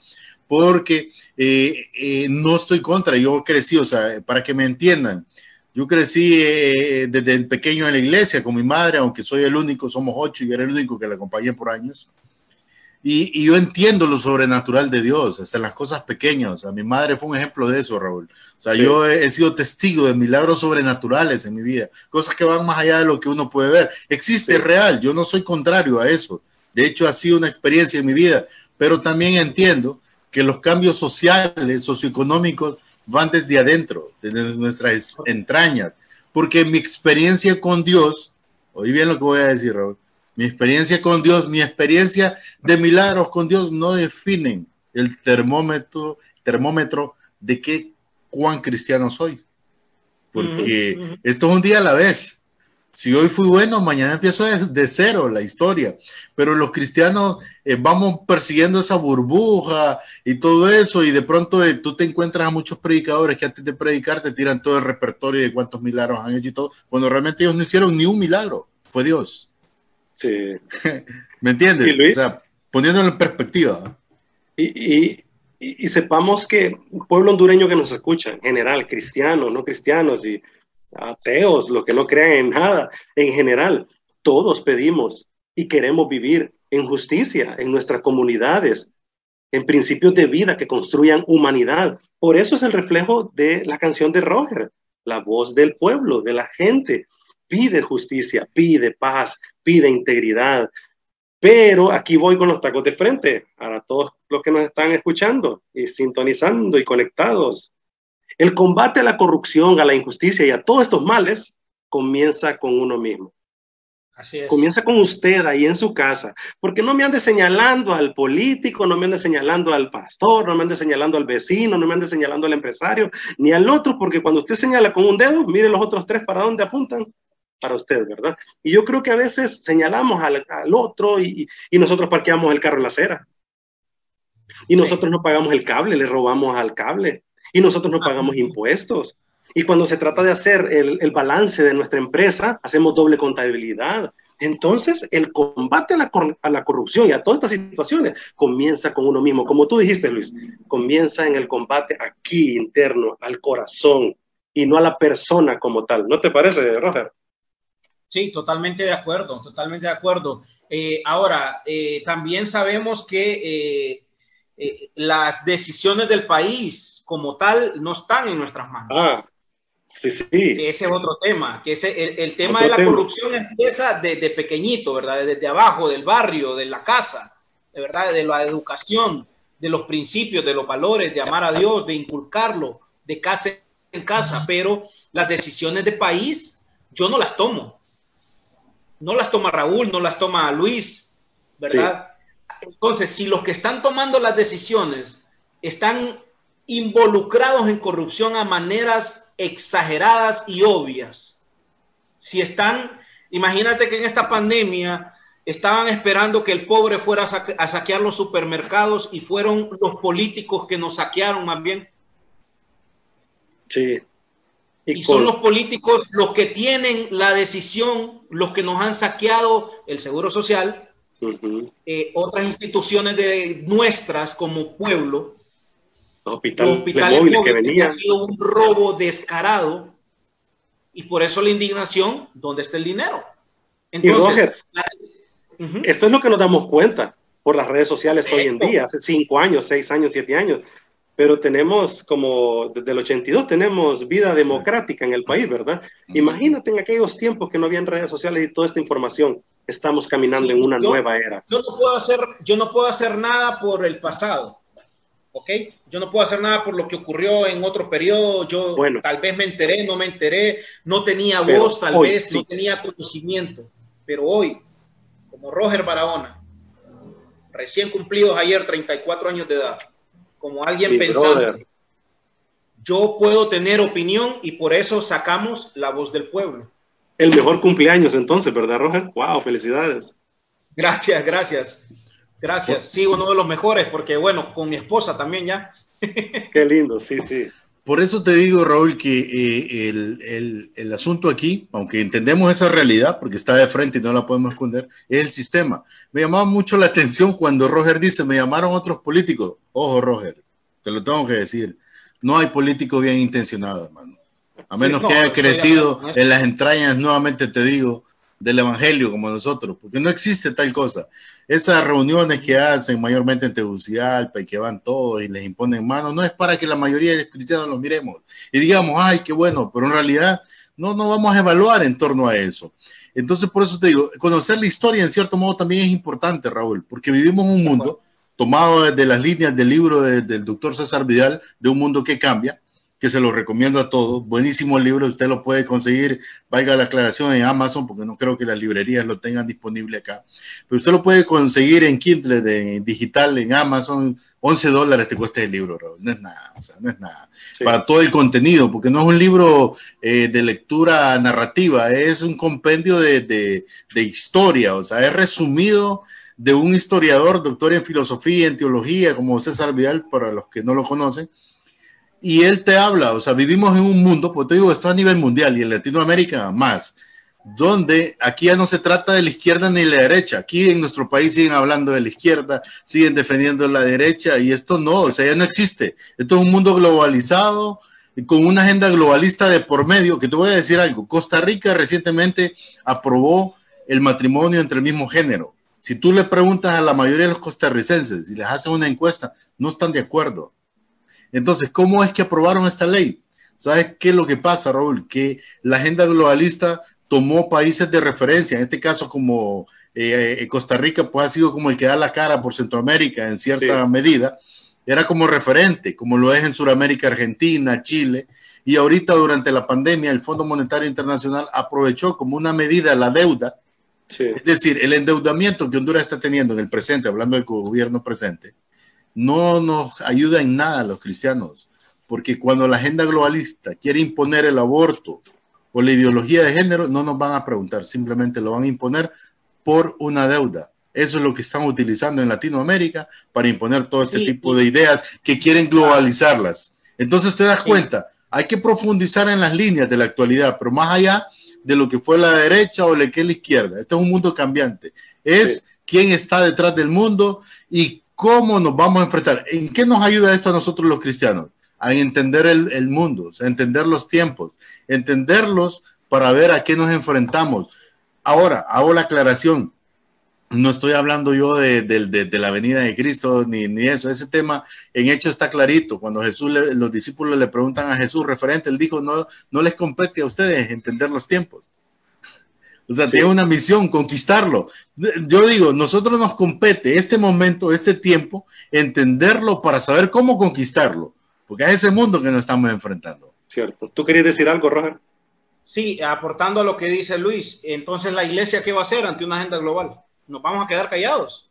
porque eh, eh, no estoy contra, yo crecí, o sea, para que me entiendan, yo crecí eh, desde pequeño en la iglesia con mi madre, aunque soy el único, somos ocho y era el único que la acompañé por años. Y, y, yo entiendo lo sobrenatural de Dios, hasta en las cosas pequeñas. O sea, mi madre fue un ejemplo de eso, Raúl. O sea, sí. yo he, he, sido testigo de milagros sobrenaturales en mi vida, cosas que van más allá de lo que uno puede ver. Existe sí. real, yo no soy contrario a eso. De hecho, ha sido una experiencia en mi vida, pero también entiendo que los cambios sociales, socioeconómicos, van desde adentro, desde nuestras entrañas, porque mi experiencia con Dios, oí bien lo que voy a decir, Raúl, mi experiencia con Dios, mi experiencia de milagros con Dios no definen el termómetro, termómetro de qué cuán cristiano soy. Porque esto es un día a la vez si hoy fui bueno, mañana empiezo de, de cero la historia. Pero los cristianos eh, vamos persiguiendo esa burbuja y todo eso, y de pronto eh, tú te encuentras a muchos predicadores que antes de predicar te tiran todo el repertorio de cuántos milagros han hecho y todo, cuando realmente ellos no hicieron ni un milagro, fue Dios. Sí. ¿Me entiendes? Sí, o sea, poniéndolo en perspectiva. Y, y, y, y sepamos que pueblo hondureño que nos escucha, en general, cristianos, no cristianos, y ateos, los que no crean en nada, en general, todos pedimos y queremos vivir en justicia en nuestras comunidades, en principios de vida que construyan humanidad. Por eso es el reflejo de la canción de Roger, la voz del pueblo, de la gente. Pide justicia, pide paz, pide integridad. Pero aquí voy con los tacos de frente para todos los que nos están escuchando y sintonizando y conectados. El combate a la corrupción, a la injusticia y a todos estos males comienza con uno mismo. Comienza con usted ahí en su casa, porque no me ande señalando al político, no me ande señalando al pastor, no me ande señalando al vecino, no me ande señalando al empresario, ni al otro, porque cuando usted señala con un dedo, mire los otros tres para dónde apuntan, para usted, ¿verdad? Y yo creo que a veces señalamos al, otro y, nosotros parqueamos el carro en la acera. Y nosotros no pagamos el cable, le robamos al cable. Y nosotros no pagamos impuestos. Y cuando se trata de hacer el, balance de nuestra empresa, hacemos doble contabilidad. Entonces, el combate a la, a la, corrupción y a todas estas situaciones comienza con uno mismo. Como tú dijiste, Luis, comienza en el combate aquí interno, al corazón, y no a la persona como tal. ¿No te parece, Roger? Sí, totalmente de acuerdo, totalmente de acuerdo. Eh, ahora, eh, también sabemos que eh, las decisiones del país como tal no están en nuestras manos. Ah, Sí, sí. Ese es otro tema, que ese, el, tema de la corrupción empieza desde pequeñito, ¿verdad? Desde abajo, del barrio, de la casa, de verdad, de la educación, de los principios, de los valores, de amar a Dios, de inculcarlo, de casa en casa, pero las decisiones de país yo no las tomo. No las toma Raúl, no las toma Luis, ¿verdad? Entonces, si los que están tomando las decisiones están involucrados en corrupción a maneras exageradas y obvias. Si están, imagínate que en esta pandemia estaban esperando que el pobre fuera a, saquear los supermercados y fueron los políticos que nos saquearon más bien. Sí. Y, son los políticos los que tienen la decisión, los que nos han saqueado el Seguro Social, eh, otras instituciones de nuestras como pueblo, los hospitales, móviles que venían. Ha sido un robo descarado y por eso la indignación, ¿dónde está el dinero? Entonces, esto es lo que nos damos cuenta por las redes sociales hoy en día, hace cinco años, seis años, siete años, pero tenemos como desde el 82 tenemos vida democrática en el país, ¿verdad? Imagínate en aquellos tiempos que no habían redes sociales y toda esta información. Estamos caminando en una nueva era. Yo no puedo hacer, yo no puedo hacer nada por el pasado ¿ok? Yo no puedo hacer nada por lo que ocurrió en otro periodo, yo bueno, tal vez me enteré, no me enteré, no tenía voz, tal vez no tenía conocimiento, pero hoy, como Roger Barahona, recién cumplidos ayer 34 años de edad, como alguien pensando, yo puedo tener opinión y por eso sacamos la voz del pueblo. El mejor cumpleaños entonces, ¿verdad, Roger? Wow, felicidades. Gracias, gracias. Gracias. Sí, uno de los mejores, porque bueno, con mi esposa también ya. Qué lindo, sí, sí. Por eso te digo, Raúl, que eh, el, el, asunto aquí, aunque entendemos esa realidad, porque está de frente y no la podemos esconder, es el sistema. Me llamaba mucho la atención cuando Roger dice, me llamaron otros políticos. Ojo, Roger, te lo tengo que decir. No hay político bien intencionado, hermano. A menos que haya crecido en las entrañas, nuevamente te digo, del Evangelio como nosotros, porque no existe tal cosa. Esas reuniones que hacen mayormente en Tegucigalpa y que van todos y les imponen manos, no es para que la mayoría de los cristianos los miremos y digamos, ay, qué bueno, pero en realidad no, no vamos a evaluar en torno a eso. Entonces, por eso te digo, conocer la historia en cierto modo también es importante, Raúl, porque vivimos un mundo tomado desde las líneas del libro del doctor César Vidal, de un mundo que cambia, que se lo recomiendo a todos. Buenísimo libro, usted lo puede conseguir, valga la aclaración, en Amazon, porque no creo que las librerías lo tengan disponible acá. Pero usted lo puede conseguir en Kindle, de, digital, en Amazon. 11 dólares te cuesta el libro, no es nada, o sea, no es nada. Para todo el contenido, porque no es un libro eh, de lectura narrativa, es un compendio de, de, de historia, o sea, es resumido de un historiador, doctor en filosofía, en teología, como César Vidal, para los que no lo conocen, y él te habla, o sea, vivimos en un mundo, pues te digo, esto a nivel mundial y en Latinoamérica más, donde aquí ya no se trata de la izquierda ni la derecha, aquí en nuestro país siguen hablando de la izquierda, siguen defendiendo la derecha y esto no, o sea, ya no existe. Esto es un mundo globalizado con una agenda globalista de por medio, que te voy a decir algo, Costa Rica recientemente aprobó el matrimonio entre el mismo género. Si tú le preguntas a la mayoría de los costarricenses y les haces una encuesta, no están de acuerdo. Entonces, ¿cómo es que aprobaron esta ley? ¿Sabes qué es lo que pasa, Raúl? Que la agenda globalista tomó países de referencia, en este caso como eh, eh, Costa Rica, pues ha sido como el que da la cara por Centroamérica en cierta medida, era como referente, como lo es en Sudamérica, Argentina, Chile, y ahorita durante la pandemia el Fondo Monetario Internacional aprovechó como una medida la deuda, es decir, el endeudamiento que Honduras está teniendo en el presente, hablando del gobierno presente, no nos ayuda en nada a los cristianos, porque cuando la agenda globalista quiere imponer el aborto o la ideología de género, no nos van a preguntar, simplemente lo van a imponer por una deuda. Eso es lo que están utilizando en Latinoamérica para imponer todo este tipo de ideas que quieren globalizarlas. Entonces te das cuenta, hay que profundizar en las líneas de la actualidad, pero más allá de lo que fue la derecha o lo que es la izquierda. Este es un mundo cambiante. Es quién está detrás del mundo y cómo nos vamos a enfrentar. ¿En qué nos ayuda esto a nosotros los cristianos? A entender el, mundo, a entender los tiempos, entenderlos para ver a qué nos enfrentamos. Ahora, hago la aclaración no estoy hablando yo de, la venida de Cristo ni, eso. Ese tema en hecho está clarito. Cuando Jesús los discípulos le preguntan a Jesús referente, él dijo, no, no les compete a ustedes entender los tiempos. O sea, tiene una misión, conquistarlo. Yo digo, nosotros nos compete este momento, este tiempo, entenderlo para saber cómo conquistarlo, porque es ese mundo que nos estamos enfrentando. Cierto. ¿Tú querías decir algo, Roger? Sí, aportando a lo que dice Luis, entonces la iglesia, ¿qué va a hacer ante una agenda global? nos vamos a quedar callados.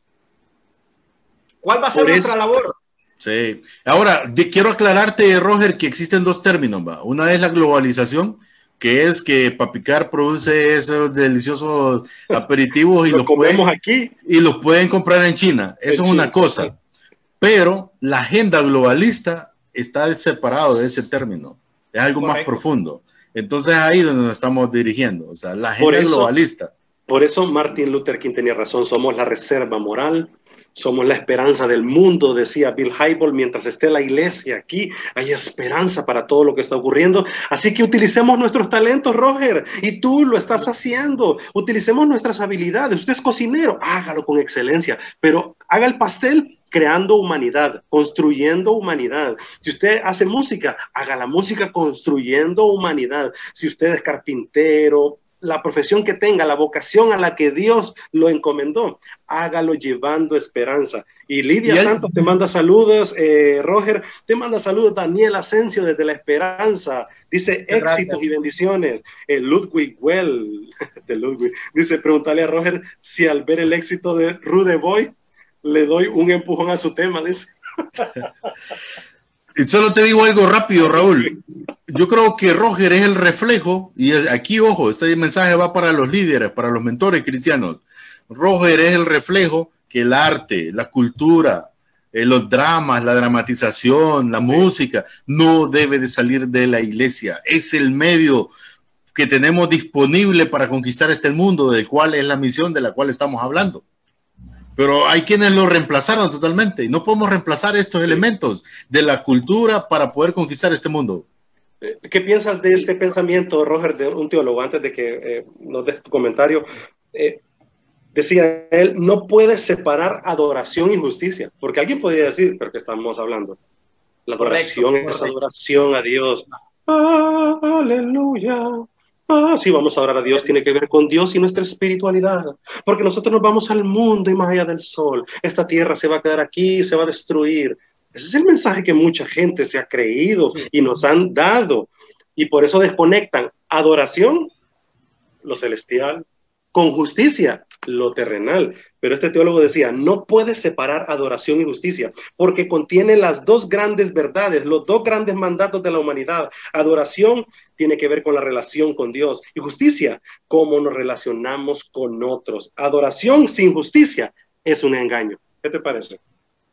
¿Cuál va a ser nuestra labor? Sí. Ahora, quiero aclararte, Roger, que existen dos términos. ¿va? Una es la globalización, que es que Papicar produce esos deliciosos aperitivos y los, comemos aquí y los pueden comprar en China. Eso es una cosa. Pero la agenda globalista está separado de ese término. Es algo más profundo. Entonces ahí es donde nos estamos dirigiendo. O sea, la agenda globalista por eso Martin Luther King tenía razón, somos la reserva moral, somos la esperanza del mundo, decía Bill Hybel, mientras esté la iglesia aquí, hay esperanza para todo lo que está ocurriendo. Así que utilicemos nuestros talentos, Roger, y tú lo estás haciendo. Utilicemos nuestras habilidades. Usted es cocinero, hágalo con excelencia, pero haga el pastel creando humanidad, construyendo humanidad. Si usted hace música, haga la música construyendo humanidad. Si usted es carpintero, la profesión que tenga, la vocación a la que Dios lo encomendó, hágalo llevando esperanza. Y Lidia Santos te manda saludos, eh, Roger, te manda saludos, Daniel Asensio desde La Esperanza, dice éxitos y bendiciones. Eh, Ludwig Well, de Ludwig, dice, pregúntale a Roger si al ver el éxito de Rude Boy le doy un empujón a su tema, dice. Solo te digo algo rápido, Raúl. Yo creo que Roger es el reflejo, y aquí, ojo, este mensaje va para los líderes, para los mentores cristianos. Roger es el reflejo que el arte, la cultura, eh, los dramas, la dramatización, la música, no debe de salir de la iglesia. Es el medio que tenemos disponible para conquistar este mundo, del cual es la misión de la cual estamos hablando pero hay quienes lo reemplazaron totalmente y no podemos reemplazar estos elementos de la cultura para poder conquistar este mundo. Eh, ¿Qué piensas de este pensamiento, Roger, de un teólogo, antes de que eh, nos des tu comentario? Eh, decía él, no puedes separar adoración y justicia, porque alguien podría decir, pero que estamos hablando, la adoración es adoración a Dios. Aleluya. Ah, sí, vamos a orar a Dios, tiene que ver con Dios y nuestra espiritualidad, porque nosotros nos vamos al mundo y más allá del sol. Esta tierra se va a quedar aquí, se va a destruir. Ese es el mensaje que mucha gente se ha creído y nos han dado. Y por eso desconectan adoración, lo celestial, con justicia, lo terrenal. Pero este teólogo decía, no puedes separar adoración y justicia, porque contiene las dos grandes verdades, los dos grandes mandatos de la humanidad. Adoración tiene que ver con la relación con Dios y justicia, cómo nos relacionamos con otros. Adoración sin justicia es un engaño. ¿Qué te parece?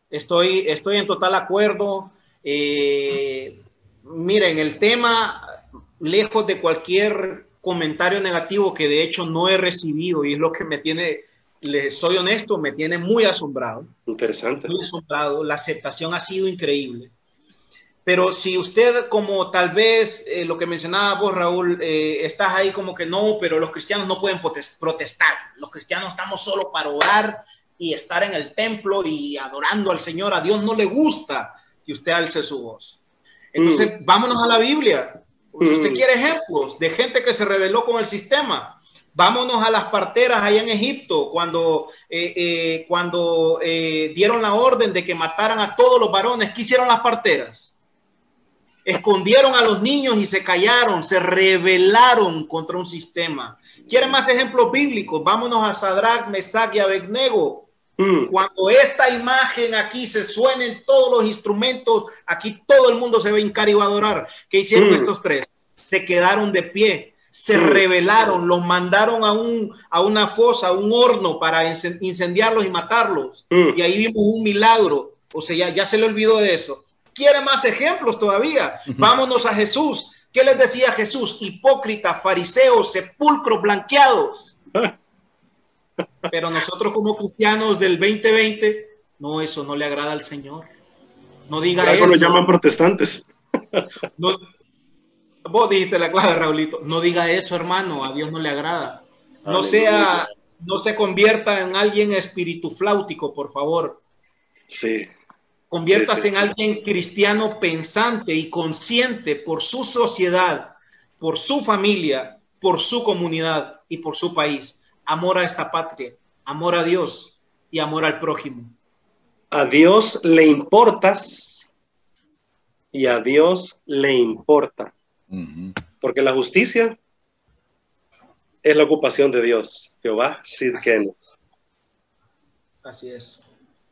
Estoy, estoy en total acuerdo. Eh, miren, el tema, lejos de cualquier comentario negativo que de hecho no he recibido y es lo que me tiene, les soy honesto, me tiene muy asombrado. Interesante. Muy asombrado. La aceptación ha sido increíble. Pero si usted, como tal vez eh, lo que mencionaba vos, Raúl, eh, estás ahí como que no, pero los cristianos no pueden protestar. Los cristianos estamos solo para orar y estar en el templo y adorando al Señor. A Dios no le gusta que usted alce su voz. Entonces, mm. vámonos a la Biblia. Si usted mm. quiere ejemplos de gente que se rebeló con el sistema, vámonos a las parteras allá en Egipto, cuando, eh, cuando dieron la orden de que mataran a todos los varones. ¿Qué hicieron las parteras? escondieron a los niños y se callaron, se rebelaron contra un sistema. ¿Quieren más ejemplos bíblicos? Vámonos a Sadrach, Mesach y Abednego. Mm. Cuando esta imagen aquí se suenen todos los instrumentos, aquí todo el mundo se va a hincar y va a adorar. ¿Qué hicieron mm. estos tres? Se quedaron de pie, se mm. rebelaron, los mandaron a, un, a una fosa, a un horno para incendiarlos y matarlos. Y ahí vimos un milagro. O sea, ya, ya se le olvidó de eso quiere más ejemplos todavía. Vámonos a Jesús. ¿Qué les decía Jesús? Hipócrita, fariseos, sepulcros blanqueados. Pero nosotros como cristianos del 2020, no, eso no le agrada al Señor. No diga eso. lo llaman protestantes. No, vos dijiste la clave, Raulito. No diga eso, hermano. A Dios no le agrada. No sea, no se convierta en alguien espíritu flautico, por favor. Sí. Conviértase en alguien cristiano pensante y consciente por su sociedad, por su familia, por su comunidad y por su país. Amor a esta patria, amor a Dios y amor al prójimo. A Dios le importas y a Dios le importa. Porque la justicia es la ocupación de Dios. Jehová Sidkenos. Así es.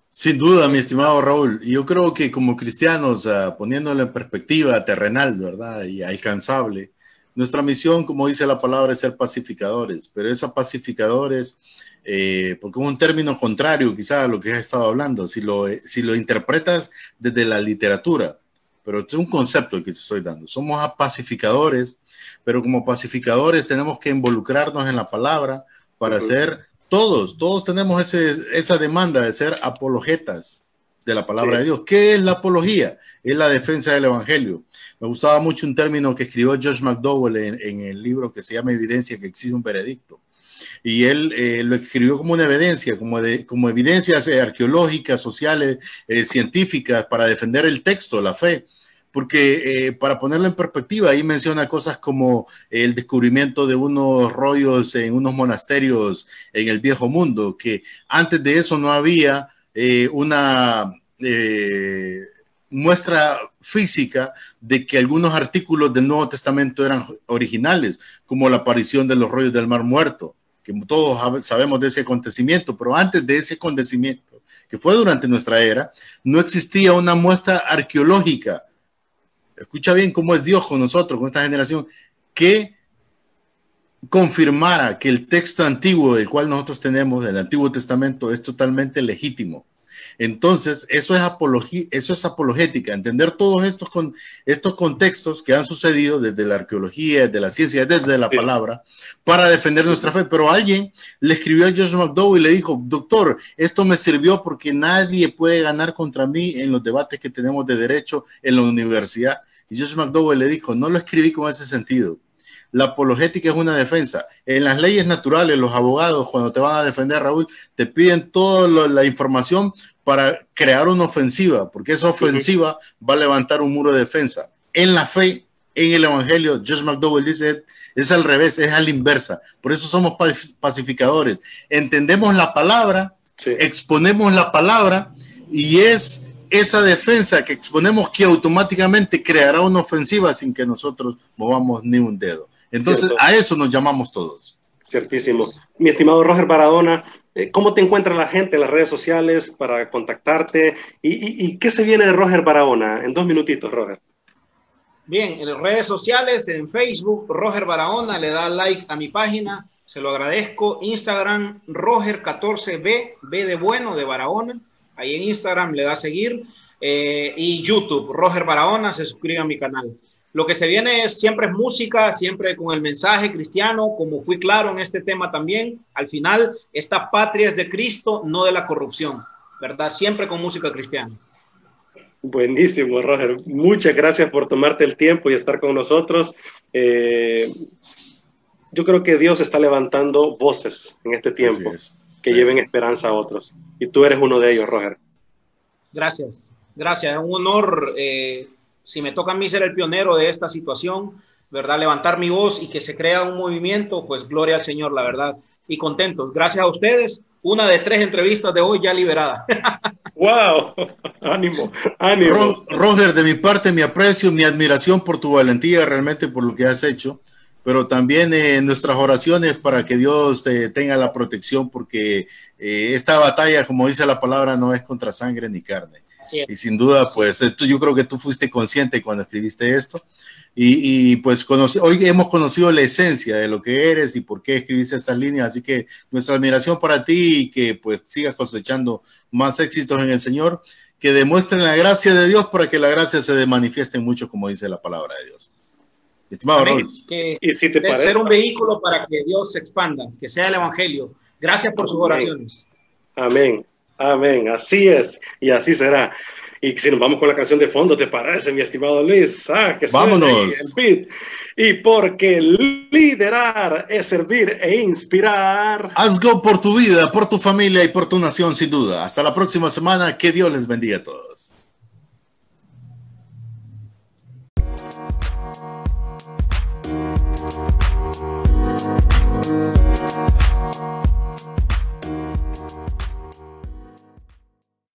Sin duda, mi estimado Raúl. Yo creo que como cristianos, uh, poniéndolo en perspectiva terrenal, ¿verdad? Y alcanzable, nuestra misión, como dice la palabra, es ser pacificadores, pero esos pacificadores, eh, porque es un término contrario quizá a lo que has estado hablando, si lo, si lo interpretas desde la literatura, pero es un concepto que te estoy dando. Somos pacificadores, pero como pacificadores tenemos que involucrarnos en la palabra para ser todos, todos tenemos esa demanda de ser apologetas de la palabra de Dios. ¿Qué es la apología? Es la defensa del Evangelio. Me gustaba mucho un término que escribió Josh McDowell en, el libro que se llama Evidencia que existe un veredicto. Y él eh, lo escribió como una evidencia, como, de, como evidencias arqueológicas, sociales, eh, científicas, para defender el texto, la fe porque eh, para ponerlo en perspectiva, ahí menciona cosas como el descubrimiento de unos rollos en unos monasterios en el viejo mundo, que antes de eso no había eh, una eh, muestra física de que algunos artículos del Nuevo Testamento eran originales, como la aparición de los rollos del Mar Muerto, que todos sabemos de ese acontecimiento, pero antes de ese acontecimiento, que fue durante nuestra era, no existía una muestra arqueológica escucha bien cómo es Dios con nosotros, con esta generación, que confirmara que el texto antiguo del cual nosotros tenemos, el Antiguo Testamento, es totalmente legítimo. Entonces, eso es, apología, eso es apologética, entender todos estos, con, estos contextos que han sucedido desde la arqueología, desde la ciencia, desde la palabra, para defender nuestra fe. Pero alguien le escribió a Josh McDowell y le dijo, doctor, esto me sirvió porque nadie puede ganar contra mí en los debates que tenemos de derecho en la universidad. Y Josh McDowell le dijo, no lo escribí con ese sentido. La apologética es una defensa. En las leyes naturales, los abogados, cuando te van a defender, Raúl, te piden toda la información para crear una ofensiva, porque esa ofensiva va a levantar un muro de defensa. En la fe, en el Evangelio, Josh McDowell dice, es al revés, es a la inversa. Por eso somos pacificadores. Entendemos la palabra, exponemos la palabra y es esa defensa que exponemos que automáticamente creará una ofensiva sin que nosotros movamos ni un dedo. Entonces, a eso nos llamamos todos. Ciertísimo. Mi estimado Roger Baradona, eh, ¿cómo te encuentra la gente en las redes sociales para contactarte? ¿Y, qué se viene de Roger Barahona? En dos minutitos, Roger. Bien, en las redes sociales, en Facebook, Roger Barahona, le da like a mi página, se lo agradezco. Instagram, Roger14B, B de bueno, de Barahona ahí en Instagram, le da a seguir. Eh, y YouTube, Roger Barahona, se suscribe a mi canal. Lo que se viene es, siempre es música, siempre con el mensaje cristiano, como fui claro en este tema también. Al final, esta patria es de Cristo, no de la corrupción, ¿verdad? Siempre con música cristiana. Buenísimo, Roger. Muchas gracias por tomarte el tiempo y estar con nosotros. Eh, yo creo que Dios está levantando voces en este tiempo que lleven esperanza a otros. Y tú eres uno de ellos, Roger. Gracias, gracias. Es un honor, eh, si me toca a mí ser el pionero de esta situación, ¿verdad? Levantar mi voz y que se crea un movimiento, pues gloria al Señor, la verdad. Y contentos. Gracias a ustedes. Una de tres entrevistas de hoy ya liberada. ¡Wow! ánimo, ánimo. Roger, de mi parte, mi aprecio, mi admiración por tu valentía, realmente por lo que has hecho pero también en nuestras oraciones para que Dios eh, tenga la protección, porque eh, esta batalla, como dice la palabra, no es contra sangre ni carne. Y sin duda, pues esto, yo creo que tú fuiste consciente cuando escribiste esto. Y, pues hoy hemos conocido la esencia de lo que eres y por qué escribiste estas líneas. Así que nuestra admiración para ti y que pues sigas cosechando más éxitos en el Señor, que demuestren la gracia de Dios para que la gracia se manifieste mucho, como dice la palabra de Dios. Estimado que y si te parece ser un vehículo para que Dios se expanda, que sea el Evangelio. Gracias por sus oraciones. Amén, amén, así es y así será. Y si nos vamos con la canción de fondo, ¿te parece, mi estimado Luis? Ah, que Vámonos. Y porque liderar es servir e inspirar. Hazgo por tu vida, por tu familia y por tu nación, sin duda. Hasta la próxima semana. Que Dios les bendiga a todos.